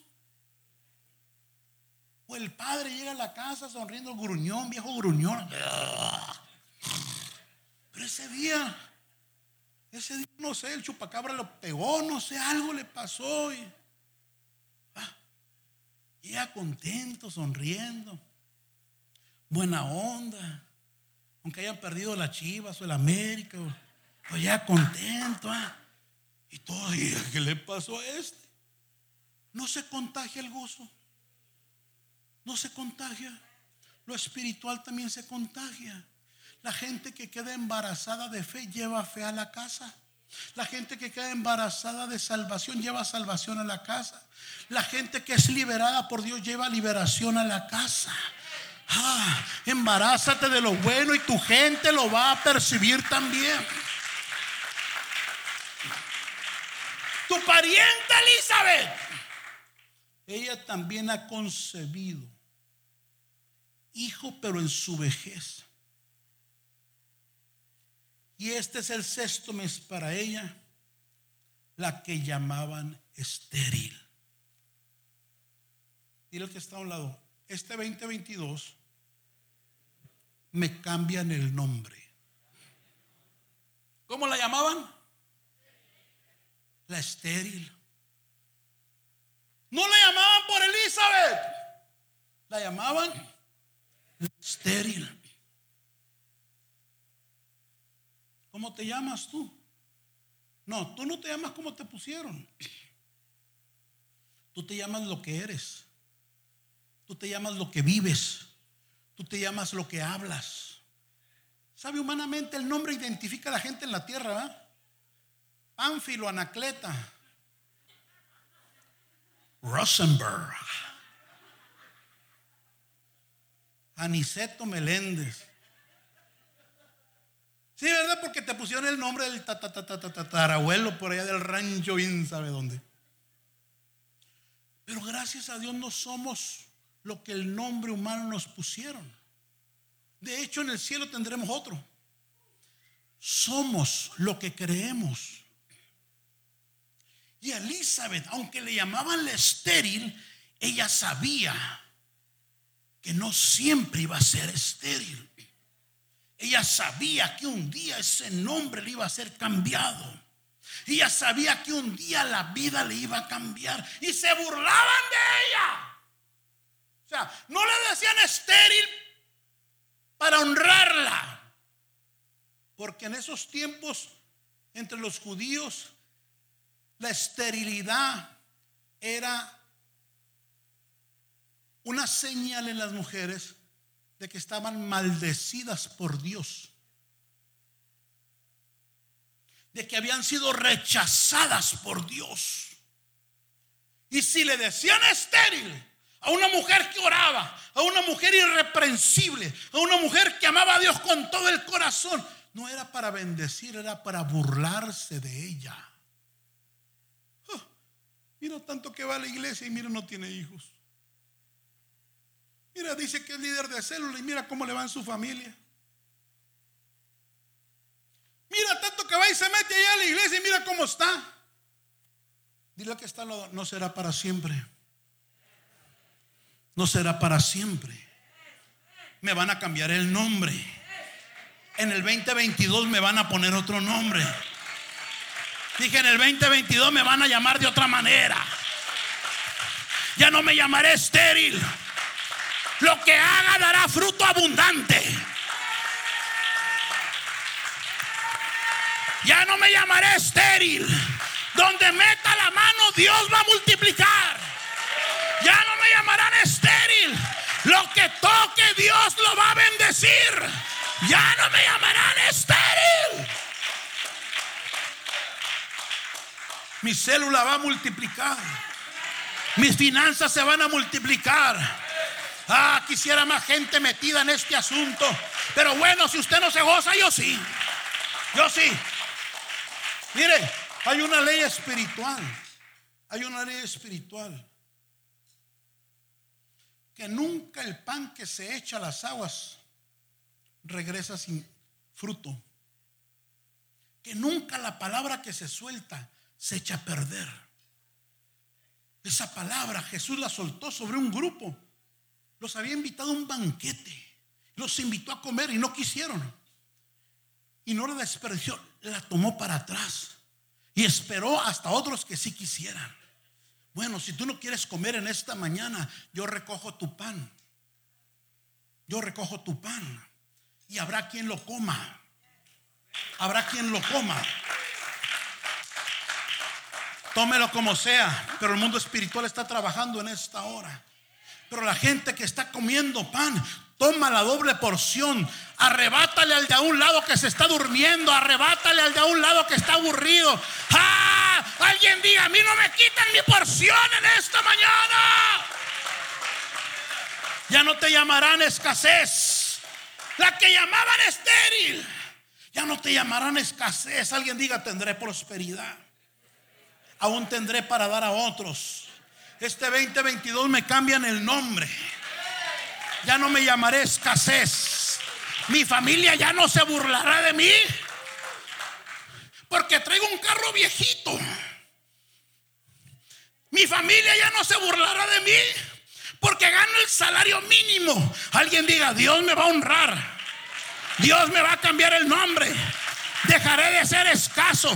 O el padre llega a la casa sonriendo, gruñón, viejo gruñón. Pero ese día, ese día, no sé, el chupacabra lo pegó, no sé, algo le pasó. Y, ah, llega contento, sonriendo, buena onda. Aunque hayan perdido la Chivas o el América, o, ya contento. Ah. Y todo, ¿qué le pasó a este? No se contagia el gozo. No se contagia. Lo espiritual también se contagia. La gente que queda embarazada de fe lleva fe a la casa. La gente que queda embarazada de salvación lleva salvación a la casa. La gente que es liberada por Dios lleva liberación a la casa. Ah, embarázate de lo bueno y tu gente lo va a percibir también. tu pariente Elizabeth, ella también ha concebido hijo, pero en su vejez. Y este es el sexto mes para ella, la que llamaban estéril. Dile que está a un lado. Este 2022 me cambian el nombre. ¿Cómo la llamaban? la estéril. No le llamaban por Elizabeth, La llamaban estéril. ¿Cómo te llamas tú? No, tú no te llamas como te pusieron. Tú te llamas lo que eres. Tú te llamas lo que vives. Tú te llamas lo que hablas. ¿Sabe humanamente el nombre identifica a la gente en la tierra? Pánfilo, Anacleta, Rosenberg, Aniceto Meléndez. Sí, ¿verdad? Porque te pusieron el nombre del tatarabuelo por allá del rancho, bien sabe dónde. Pero gracias a Dios no somos lo que el nombre humano nos pusieron. De hecho, en el cielo tendremos otro. Somos lo que creemos. Y Elizabeth, aunque le llamaban la estéril, ella sabía que no siempre iba a ser estéril. Ella sabía que un día ese nombre le iba a ser cambiado. Ella sabía que un día la vida le iba a cambiar. Y se burlaban de ella. O sea, no le decían estéril para honrarla. Porque en esos tiempos, entre los judíos, la esterilidad era una señal en las mujeres de que estaban maldecidas por Dios. De que habían sido rechazadas por Dios. Y si le decían estéril a una mujer que oraba, a una mujer irreprensible, a una mujer que amaba a Dios con todo el corazón, no era para bendecir, era para burlarse de ella. Mira tanto que va a la iglesia y mira no tiene hijos. Mira, dice que es líder de célula y mira cómo le va en su familia. Mira tanto que va y se mete allá a la iglesia y mira cómo está. Dile que está no será para siempre. No será para siempre. Me van a cambiar el nombre. En el 2022 me van a poner otro nombre. Dije, en el 2022 me van a llamar de otra manera. Ya no me llamaré estéril. Lo que haga dará fruto abundante. Ya no me llamaré estéril. Donde meta la mano, Dios va a multiplicar. Ya no me llamarán estéril. Lo que toque, Dios lo va a bendecir. Ya no me llamarán estéril. Mi célula va a multiplicar. Mis finanzas se van a multiplicar. Ah, quisiera más gente metida en este asunto. Pero bueno, si usted no se goza, yo sí. Yo sí. Mire, hay una ley espiritual. Hay una ley espiritual. Que nunca el pan que se echa a las aguas regresa sin fruto. Que nunca la palabra que se suelta se echa a perder. Esa palabra Jesús la soltó sobre un grupo los había invitado a un banquete. Los invitó a comer y no quisieron. Y no la desperdició, la tomó para atrás. Y esperó hasta otros que sí quisieran. Bueno, si tú no quieres comer en esta mañana, yo recojo tu pan. Yo recojo tu pan. Y habrá quien lo coma. Habrá quien lo coma. Tómelo como sea, pero el mundo espiritual está trabajando en esta hora. Pero la gente que está comiendo pan, toma la doble porción. Arrebátale al de a un lado que se está durmiendo. Arrebátale al de a un lado que está aburrido. ¡Ah! Alguien diga, a mí no me quitan mi porción en esta mañana. Ya no te llamarán escasez. La que llamaban estéril. Ya no te llamarán escasez. Alguien diga, tendré prosperidad. Aún tendré para dar a otros este 2022 me cambian el nombre. Ya no me llamaré escasez. Mi familia ya no se burlará de mí. Porque traigo un carro viejito. Mi familia ya no se burlará de mí. Porque gano el salario mínimo. Alguien diga, Dios me va a honrar. Dios me va a cambiar el nombre. Dejaré de ser escaso.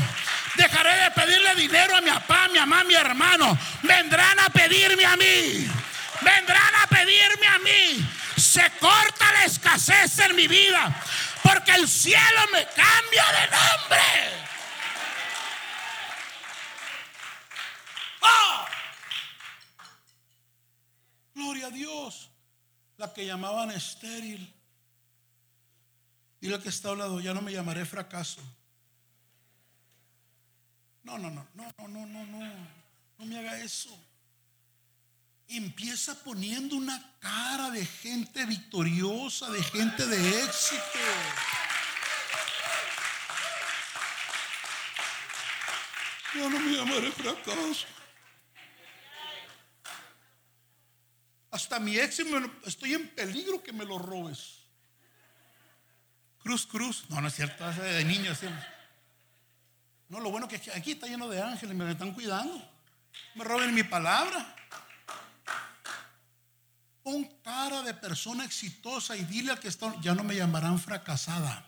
Dejaré de pedirle dinero a mi papá, mi mamá, mi hermano. Vendrán a pedirme a mí. vendrán a pedirme a mí. Se corta la escasez en mi vida porque el cielo me cambia de nombre. ¡Oh! Gloria a Dios. La que llamaban estéril. Y la que está hablando, ya no me llamaré fracaso. No, no, no, no, no, no, no, no. No me haga eso. Empieza poniendo una cara de gente victoriosa, de gente de éxito. Yo no me llamaré fracaso. Hasta mi éxito estoy en peligro que me lo robes. Cruz, cruz. No, no es cierto, de niños. No, lo bueno que aquí está lleno de ángeles, me están cuidando. Me roben mi palabra. Pon cara de persona exitosa y dile al que está, ya no me llamarán fracasada.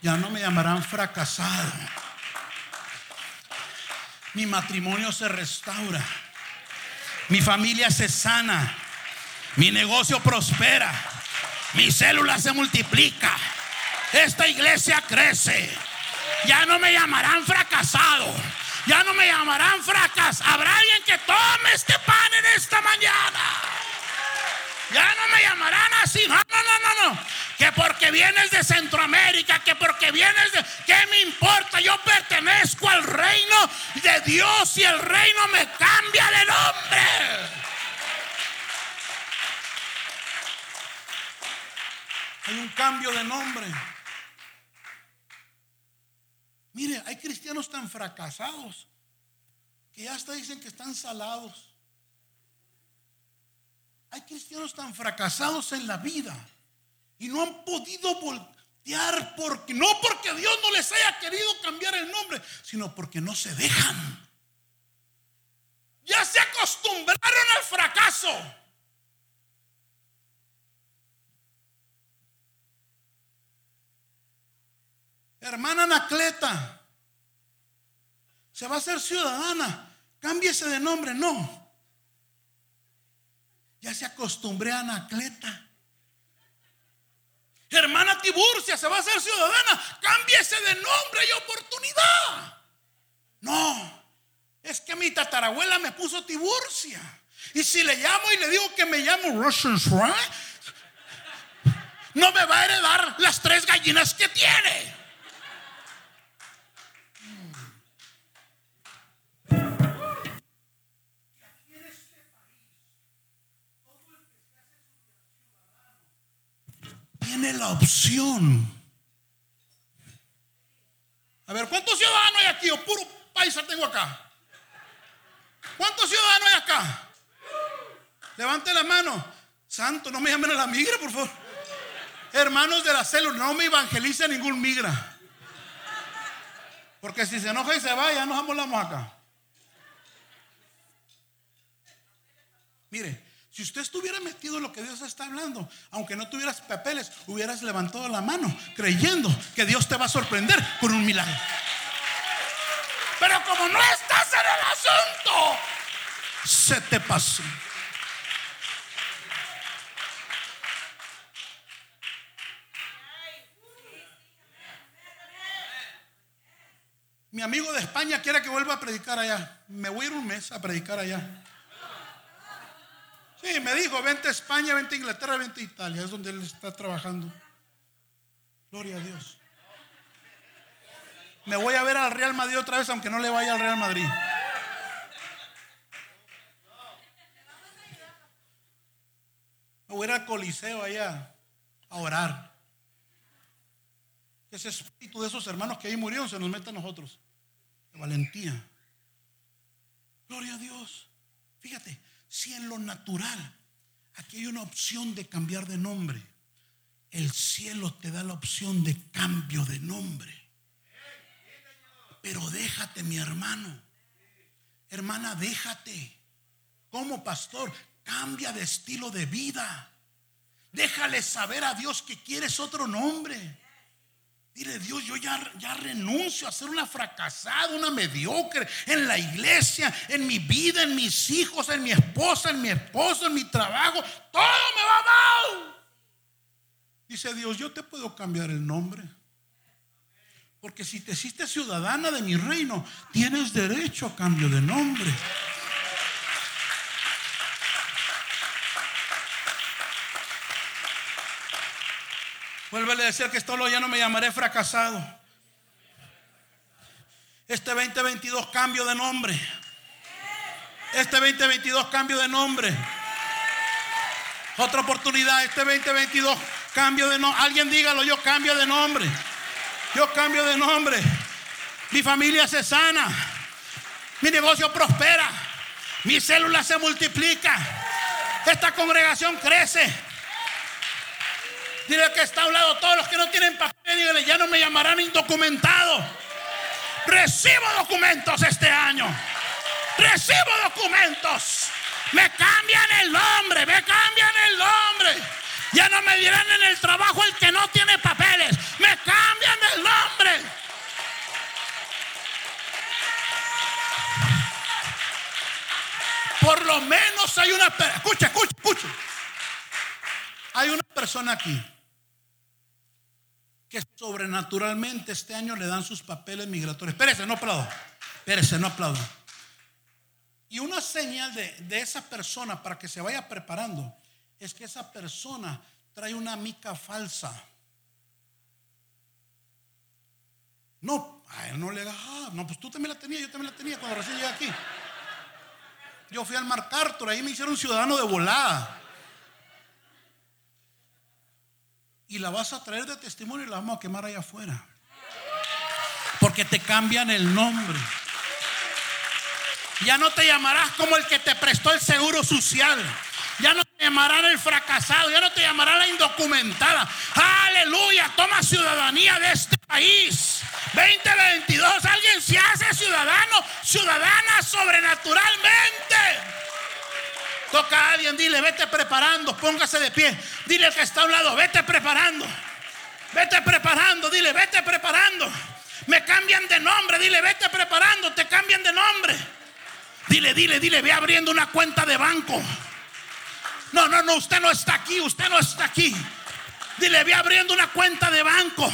Ya no me llamarán fracasada. Mi matrimonio se restaura. Mi familia se sana. Mi negocio prospera. Mi célula se multiplica. Esta iglesia crece. Ya no me llamarán fracasado. Ya no me llamarán fracas. Habrá alguien que tome este pan en esta mañana. Ya no me llamarán así. No, no, no, no, Que porque vienes de Centroamérica, que porque vienes de... ¿Qué me importa? Yo pertenezco al reino de Dios y el reino me cambia de nombre. Hay un cambio de nombre. Mire, hay cristianos tan fracasados que ya hasta dicen que están salados. Hay cristianos tan fracasados en la vida y no han podido voltear porque no porque Dios no les haya querido cambiar el nombre, sino porque no se dejan. Ya se acostumbraron al fracaso. Hermana Anacleta, se va a hacer ciudadana, cámbiese de nombre, no. Ya se acostumbré a Anacleta. Hermana Tiburcia, se va a hacer ciudadana, cámbiese de nombre y oportunidad. No, es que mi tatarabuela me puso Tiburcia. Y si le llamo y le digo que me llamo Russian no me va a heredar las tres gallinas que tiene. Tiene la opción. A ver, ¿cuántos ciudadanos hay aquí? O puro paisa tengo acá. ¿Cuántos ciudadanos hay acá? Levante la mano. Santo, no me llamen a la migra, por favor. Hermanos de la célula, no me evangelice ningún migra. Porque si se enoja y se va, ya nos amolamos acá. Mire, si usted estuviera metido en lo que Dios está hablando, aunque no tuvieras papeles, hubieras levantado la mano creyendo que Dios te va a sorprender con un milagro. Pero como no estás en el asunto, se te pasó. Mi amigo de España quiere que vuelva a predicar allá. Me voy a ir un mes a predicar allá. Sí, me dijo, vente a España, vente a Inglaterra, vente a Italia, es donde él está trabajando. Gloria a Dios. Me voy a ver al Real Madrid otra vez, aunque no le vaya al Real Madrid. Me voy a ir al Coliseo allá a orar. Ese espíritu de esos hermanos que ahí murieron se nos mete a nosotros. Valentía. Gloria a Dios. Fíjate, si en lo natural aquí hay una opción de cambiar de nombre, el cielo te da la opción de cambio de nombre. Pero déjate, mi hermano. Hermana, déjate. Como pastor, cambia de estilo de vida. Déjale saber a Dios que quieres otro nombre. Dile, Dios, yo ya, renuncio a ser una fracasada, una mediocre en la iglesia, en mi vida, en mis hijos, en mi esposa, en mi esposo, en mi trabajo. Todo me va mal. Dice Dios, yo te puedo cambiar el nombre. Porque si te hiciste ciudadana de mi reino, tienes derecho a cambio de nombre. Vuelve a decir que esto lo ya no me llamaré fracasado. Este 2022 cambio de nombre. Este 2022 cambio de nombre. Otra oportunidad, este 2022 cambio de nombre. Alguien dígalo, yo cambio de nombre. Yo cambio de nombre. Mi familia se sana. Mi negocio prospera. Mi célula se multiplica. Esta congregación crece. Dile que está a un lado todos los que no tienen papel. Dígale, ya no me llamarán indocumentado. Recibo documentos este año. Recibo documentos. Me cambian el nombre. Me cambian el nombre. Ya no me dirán en el trabajo el que no tiene papeles. Me cambian el nombre. Por lo menos hay una... Escucha, escucha, escucha. Hay una persona aquí sobrenaturalmente este año le dan sus papeles migratorios. Espérese, no aplaudo. Espérese, no aplaudo. Y una señal de, esa persona para que se vaya preparando es que esa persona trae una mica falsa. No, a él no le hagas, ah, no, pues tú también la tenías, yo también la tenía cuando recién llegué aquí. Yo fui al MacArthur, ahí me hicieron ciudadano de volada. Y la vas a traer de testimonio y la vamos a quemar allá afuera. Porque te cambian el nombre. Ya no te llamarás como el que te prestó el seguro social. Ya no te llamarán el fracasado, ya no te llamarán la indocumentada. Aleluya, toma ciudadanía de este país. 2022, alguien se hace ciudadano, ciudadana sobrenaturalmente. Toca a alguien, dile, vete preparando, póngase de pie. Dile al que está a un lado, vete preparando. Vete preparando, dile, vete preparando. Me cambian de nombre, dile, vete preparando, te cambian de nombre. Dile, dile, dile, ve abriendo una cuenta de banco. No, no, no, usted no está aquí, usted no está aquí. Dile, ve abriendo una cuenta de banco.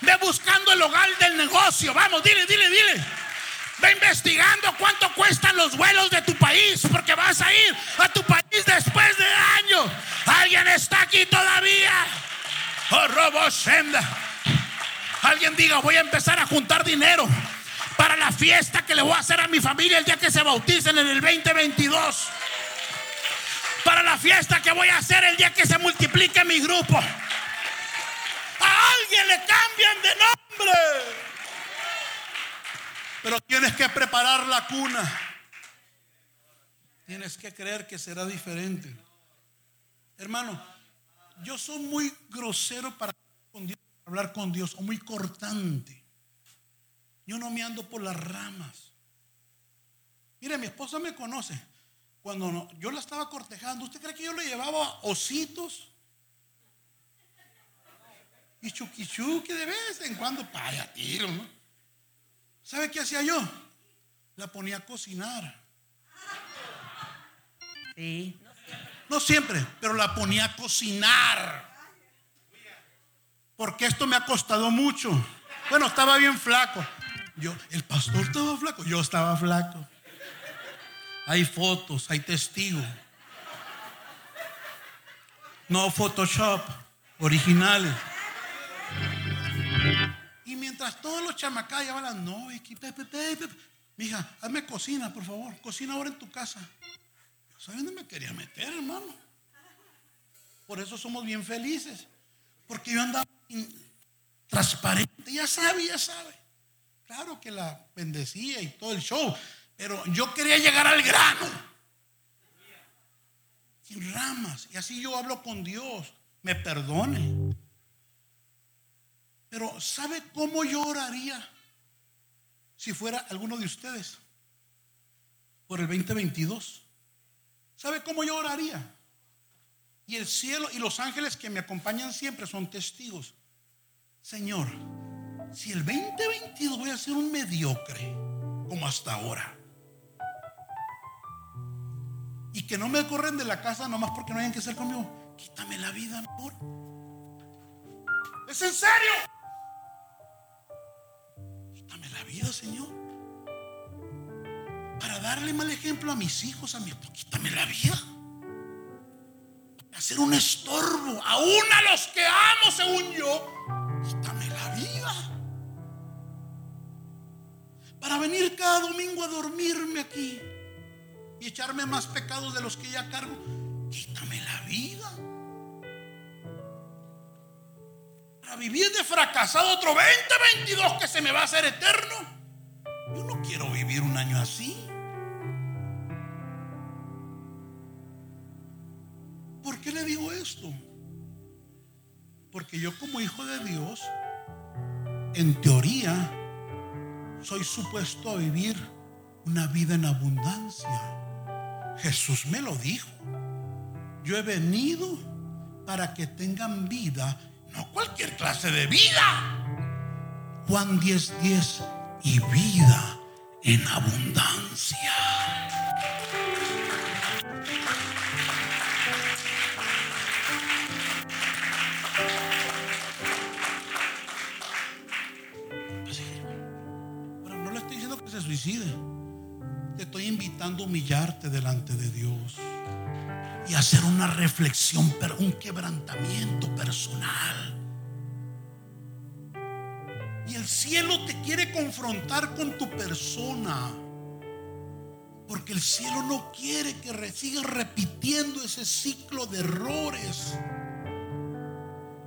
Ve buscando el hogar del negocio. Vamos, dile, dile, dile. Ve investigando cuánto cuestan los vuelos de tu país, porque vas a ir a tu país después de años. Alguien está aquí todavía. Oh, robo senda. Alguien diga, voy a empezar a juntar dinero para la fiesta que le voy a hacer a mi familia el día que se bauticen en el 2022 para la fiesta que voy a hacer el día que se multiplique mi grupo. A alguien le cambian de nombre. Pero tienes que preparar la cuna. Tienes que creer que será diferente. Hermano, yo soy muy grosero para hablar con Dios o muy cortante. Yo no me ando por las ramas. Mire, mi esposa me conoce cuando yo la estaba cortejando, ¿usted cree que yo le llevaba ositos? Y chuquichuqui de vez en cuando, para tiro, ¿no? ¿Sabe qué hacía yo? La ponía a cocinar. Sí. No siempre, pero la ponía a cocinar. Porque esto me ha costado mucho. Bueno, estaba bien flaco. Yo, el pastor estaba flaco, yo estaba flaco. Hay fotos, hay testigos. No Photoshop, originales. Y mientras todos los chamacas ya van, no, mija, hazme cocina, por favor. Cocina ahora en tu casa. ¿Sabes dónde me quería meter, hermano? Por eso somos bien felices. Porque yo andaba transparente, ya sabe, ya sabe. Claro que la bendecía y todo el show. Pero yo quería llegar al grano. Sin ramas. Y así yo hablo con Dios. Me perdone. Pero ¿sabe cómo yo oraría si fuera alguno de ustedes? Por el 2022. ¿Sabe cómo yo oraría? Y el cielo y los ángeles que me acompañan siempre son testigos. Señor, si el 2022 voy a ser un mediocre como hasta ahora, y que no me corren de la casa nomás porque no hayan que hacer conmigo, quítame la vida, amor. ¿Es en serio? Señor. Para darle mal ejemplo a mis hijos, a mi quítame la vida. Hacer un estorbo, aún a los que amo, según yo, quítame la vida. Para venir cada domingo a dormirme aquí y echarme más pecados de los que ya cargo, quítame la vida. Para vivir de fracasado otro 2022 que se me va a hacer eterno. Yo no quiero vivir un año así. ¿Por qué le digo esto? Porque yo como hijo de Dios, en teoría, soy supuesto a vivir una vida en abundancia. Jesús me lo dijo. Yo he venido para que tengan vida, no cualquier clase de vida. Juan 10:10 10, y vida en abundancia. Pero no le estoy diciendo que se suicide. Te estoy invitando a humillarte delante de Dios y hacer una reflexión, un quebrantamiento personal. Y el cielo te quiere confrontar con tu persona. Porque el cielo no quiere que sigas repitiendo ese ciclo de errores.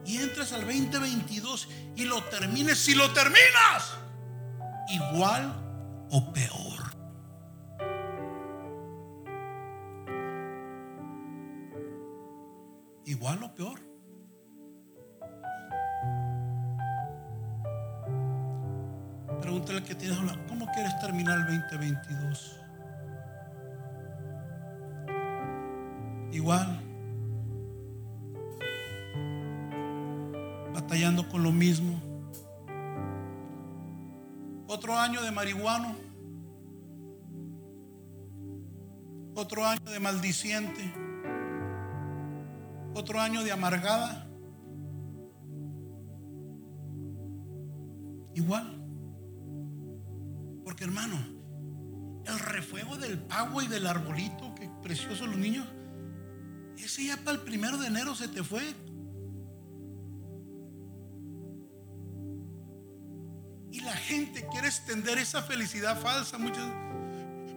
Y entres al 2022 y lo termines. Si lo terminas, igual o peor. Igual o peor. Pregúntale al que tienes ¿cómo quieres terminar el 2022? Igual. Batallando con lo mismo. Otro año de marihuano. Otro año de maldiciente otro año de amargada. Igual. Porque hermano, el refuego del pavo y del arbolito, que precioso los niños, ese ya para el primero de enero se te fue. Y la gente quiere extender esa felicidad falsa muchas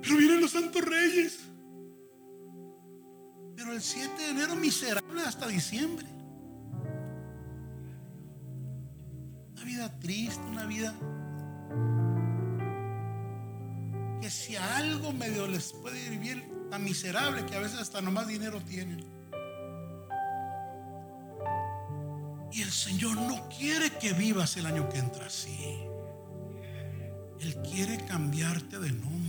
Pero vienen los santos reyes. Pero el 7 de enero miserable hasta diciembre. Una vida triste, una vida que si algo medio les puede vivir tan miserable que a veces hasta nomás dinero tienen. Y el Señor no quiere que vivas el año que entra así. Él quiere cambiarte de nombre.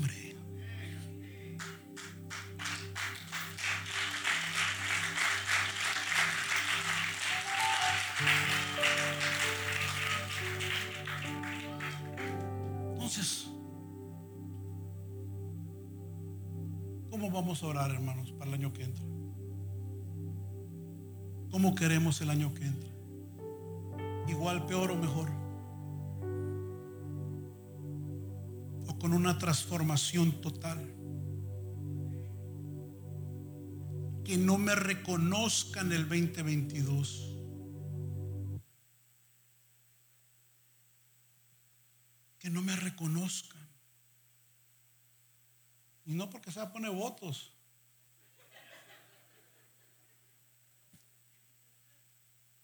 Orar, hermanos, para el año que entra? ¿Cómo queremos el año que entra? ¿Igual, peor o mejor? ¿O con una transformación total? Que no me reconozcan el 2022. Que no me reconozcan. Y no porque se va a poner votos.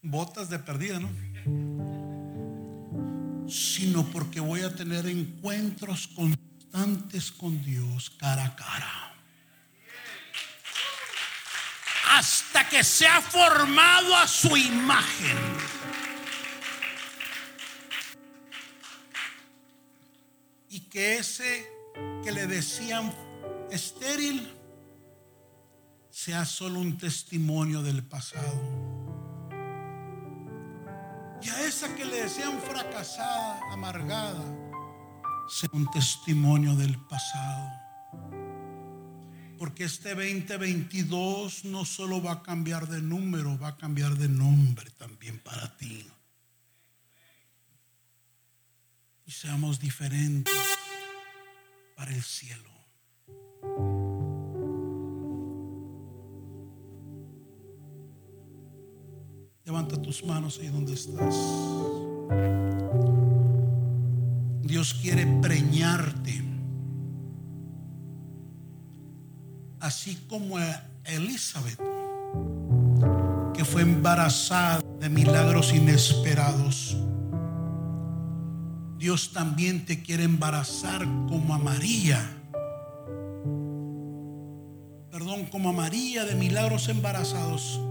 Botas de perdida, ¿no? Sino porque voy a tener encuentros constantes con Dios cara a cara. Hasta que se ha formado a su imagen. Y que ese que le decían estéril sea solo un testimonio del pasado. Y a esa que le decían fracasada, amargada, sea un testimonio del pasado. Porque este 2022 no solo va a cambiar de número, va a cambiar de nombre también para ti. Y seamos diferentes para el cielo. Levanta tus manos ahí donde estás. Dios quiere preñarte. Así como Elizabeth, que fue embarazada de milagros inesperados. Dios también te quiere embarazar como a María. Perdón, como a María de milagros embarazados.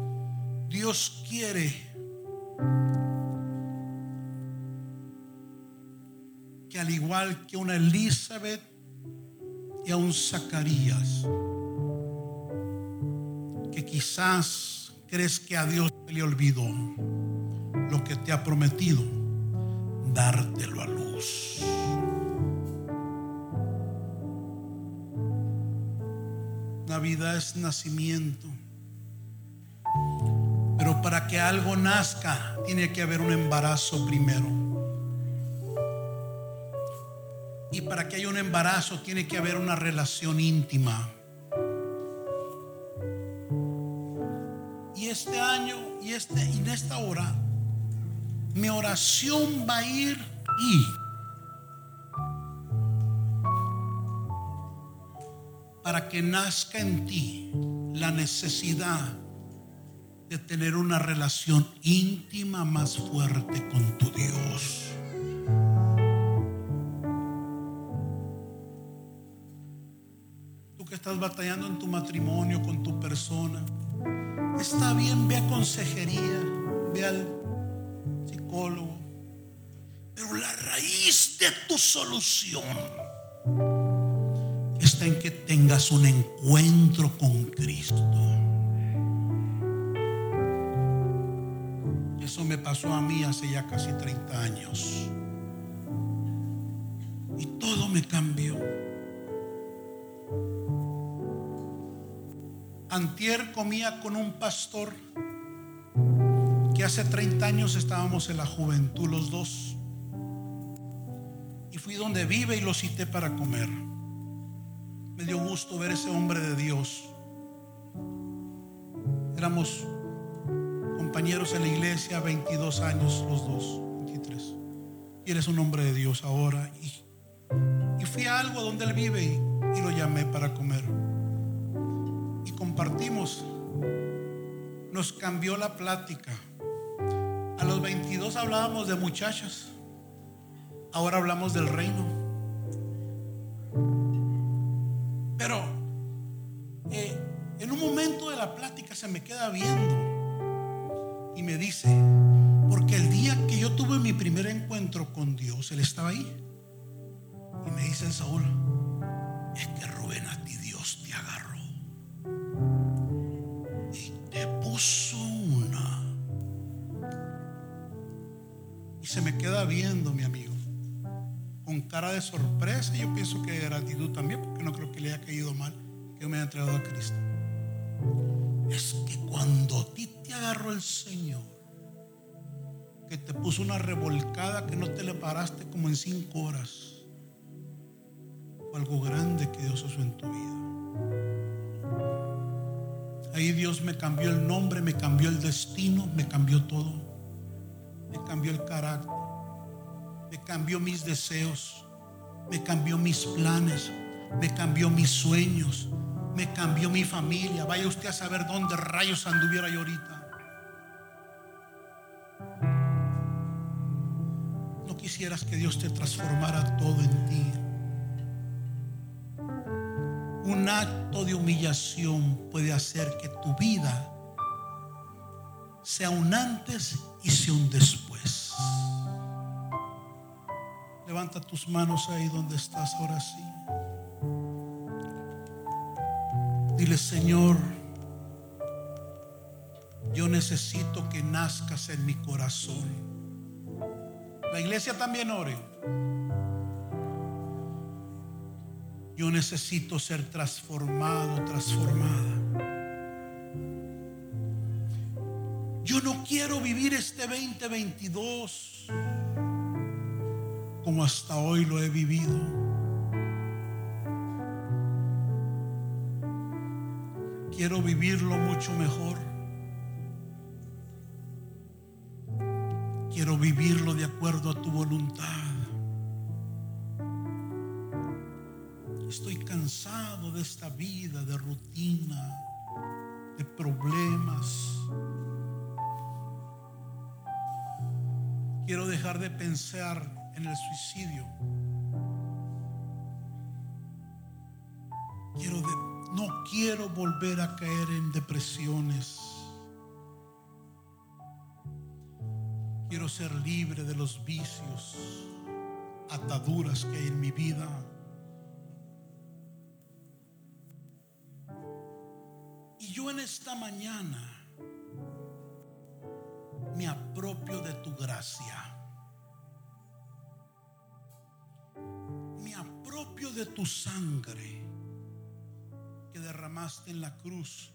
Dios quiere que al igual que una Elizabeth y a un Zacarías, que quizás crees que a Dios le olvidó lo que te ha prometido, dártelo a luz. Navidad es nacimiento. Para que algo nazca, tiene que haber un embarazo primero. Y para que haya un embarazo, tiene que haber una relación íntima. Y este año y, este, y en esta hora, mi oración va a ir y para que nazca en ti la necesidad de tener una relación íntima más fuerte con tu Dios. Tú que estás batallando en tu matrimonio con tu persona, está bien, ve a consejería, ve al psicólogo, pero la raíz de tu solución está en que tengas un encuentro con Cristo. Eso me pasó a mí hace ya casi 30 años. Y todo me cambió. Antier comía con un pastor que hace 30 años estábamos en la juventud los dos. Y fui donde vive y lo cité para comer. Me dio gusto ver ese hombre de Dios. Éramos compañeros en la iglesia, 22 años los dos, 23. Y eres un hombre de Dios ahora. Y, fui a algo donde él vive y, lo llamé para comer. Y compartimos. Nos cambió la plática. A los 22 hablábamos de muchachas. Ahora hablamos del reino. Pero eh, en un momento de la plática se me queda viendo Él estaba ahí. Y me dice Saúl, es que Rubén a ti Dios te agarró y te puso una. Y se me queda viendo mi amigo, con cara de sorpresa. Yo pienso que de gratitud también, porque no creo que le haya caído mal que me haya entregado a Cristo es que cuando a ti te agarró el Señor, que te puso una revolcada que no te le paraste como en cinco horas, fue algo grande que Dios hizo en tu vida. Ahí Dios me cambió el nombre, me cambió el destino, me cambió todo. Me cambió el carácter, me cambió mis deseos, me cambió mis planes, me cambió mis sueños, me cambió mi familia. Vaya usted a saber dónde rayos anduviera yo ahorita. Quisieras que Dios te transformara todo en ti. Un acto de humillación puede hacer que tu vida sea un antes y sea un después. Levanta tus manos ahí donde estás ahora sí. Dile, Señor, yo necesito que nazcas en mi corazón. La iglesia también ore. Yo necesito ser transformado, transformada. Yo no quiero vivir este 2022 como hasta hoy lo he vivido. Quiero vivirlo mucho mejor. Vivirlo de acuerdo a tu voluntad. Estoy cansado de esta vida de rutina, de problemas. Quiero dejar de pensar en el suicidio. Quiero no quiero volver a caer en depresiones. Ser libre de los vicios, ataduras que hay en mi vida. Y yo en esta mañana me apropio de tu gracia. Me apropio de tu sangre que derramaste en la cruz.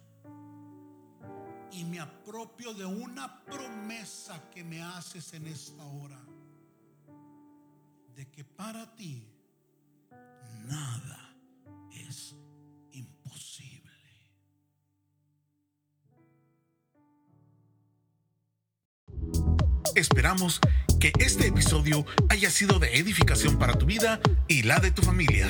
Y me apropio de una promesa que me haces en esta hora. De que para ti nada es imposible. Esperamos que este episodio haya sido de edificación para tu vida y la de tu familia.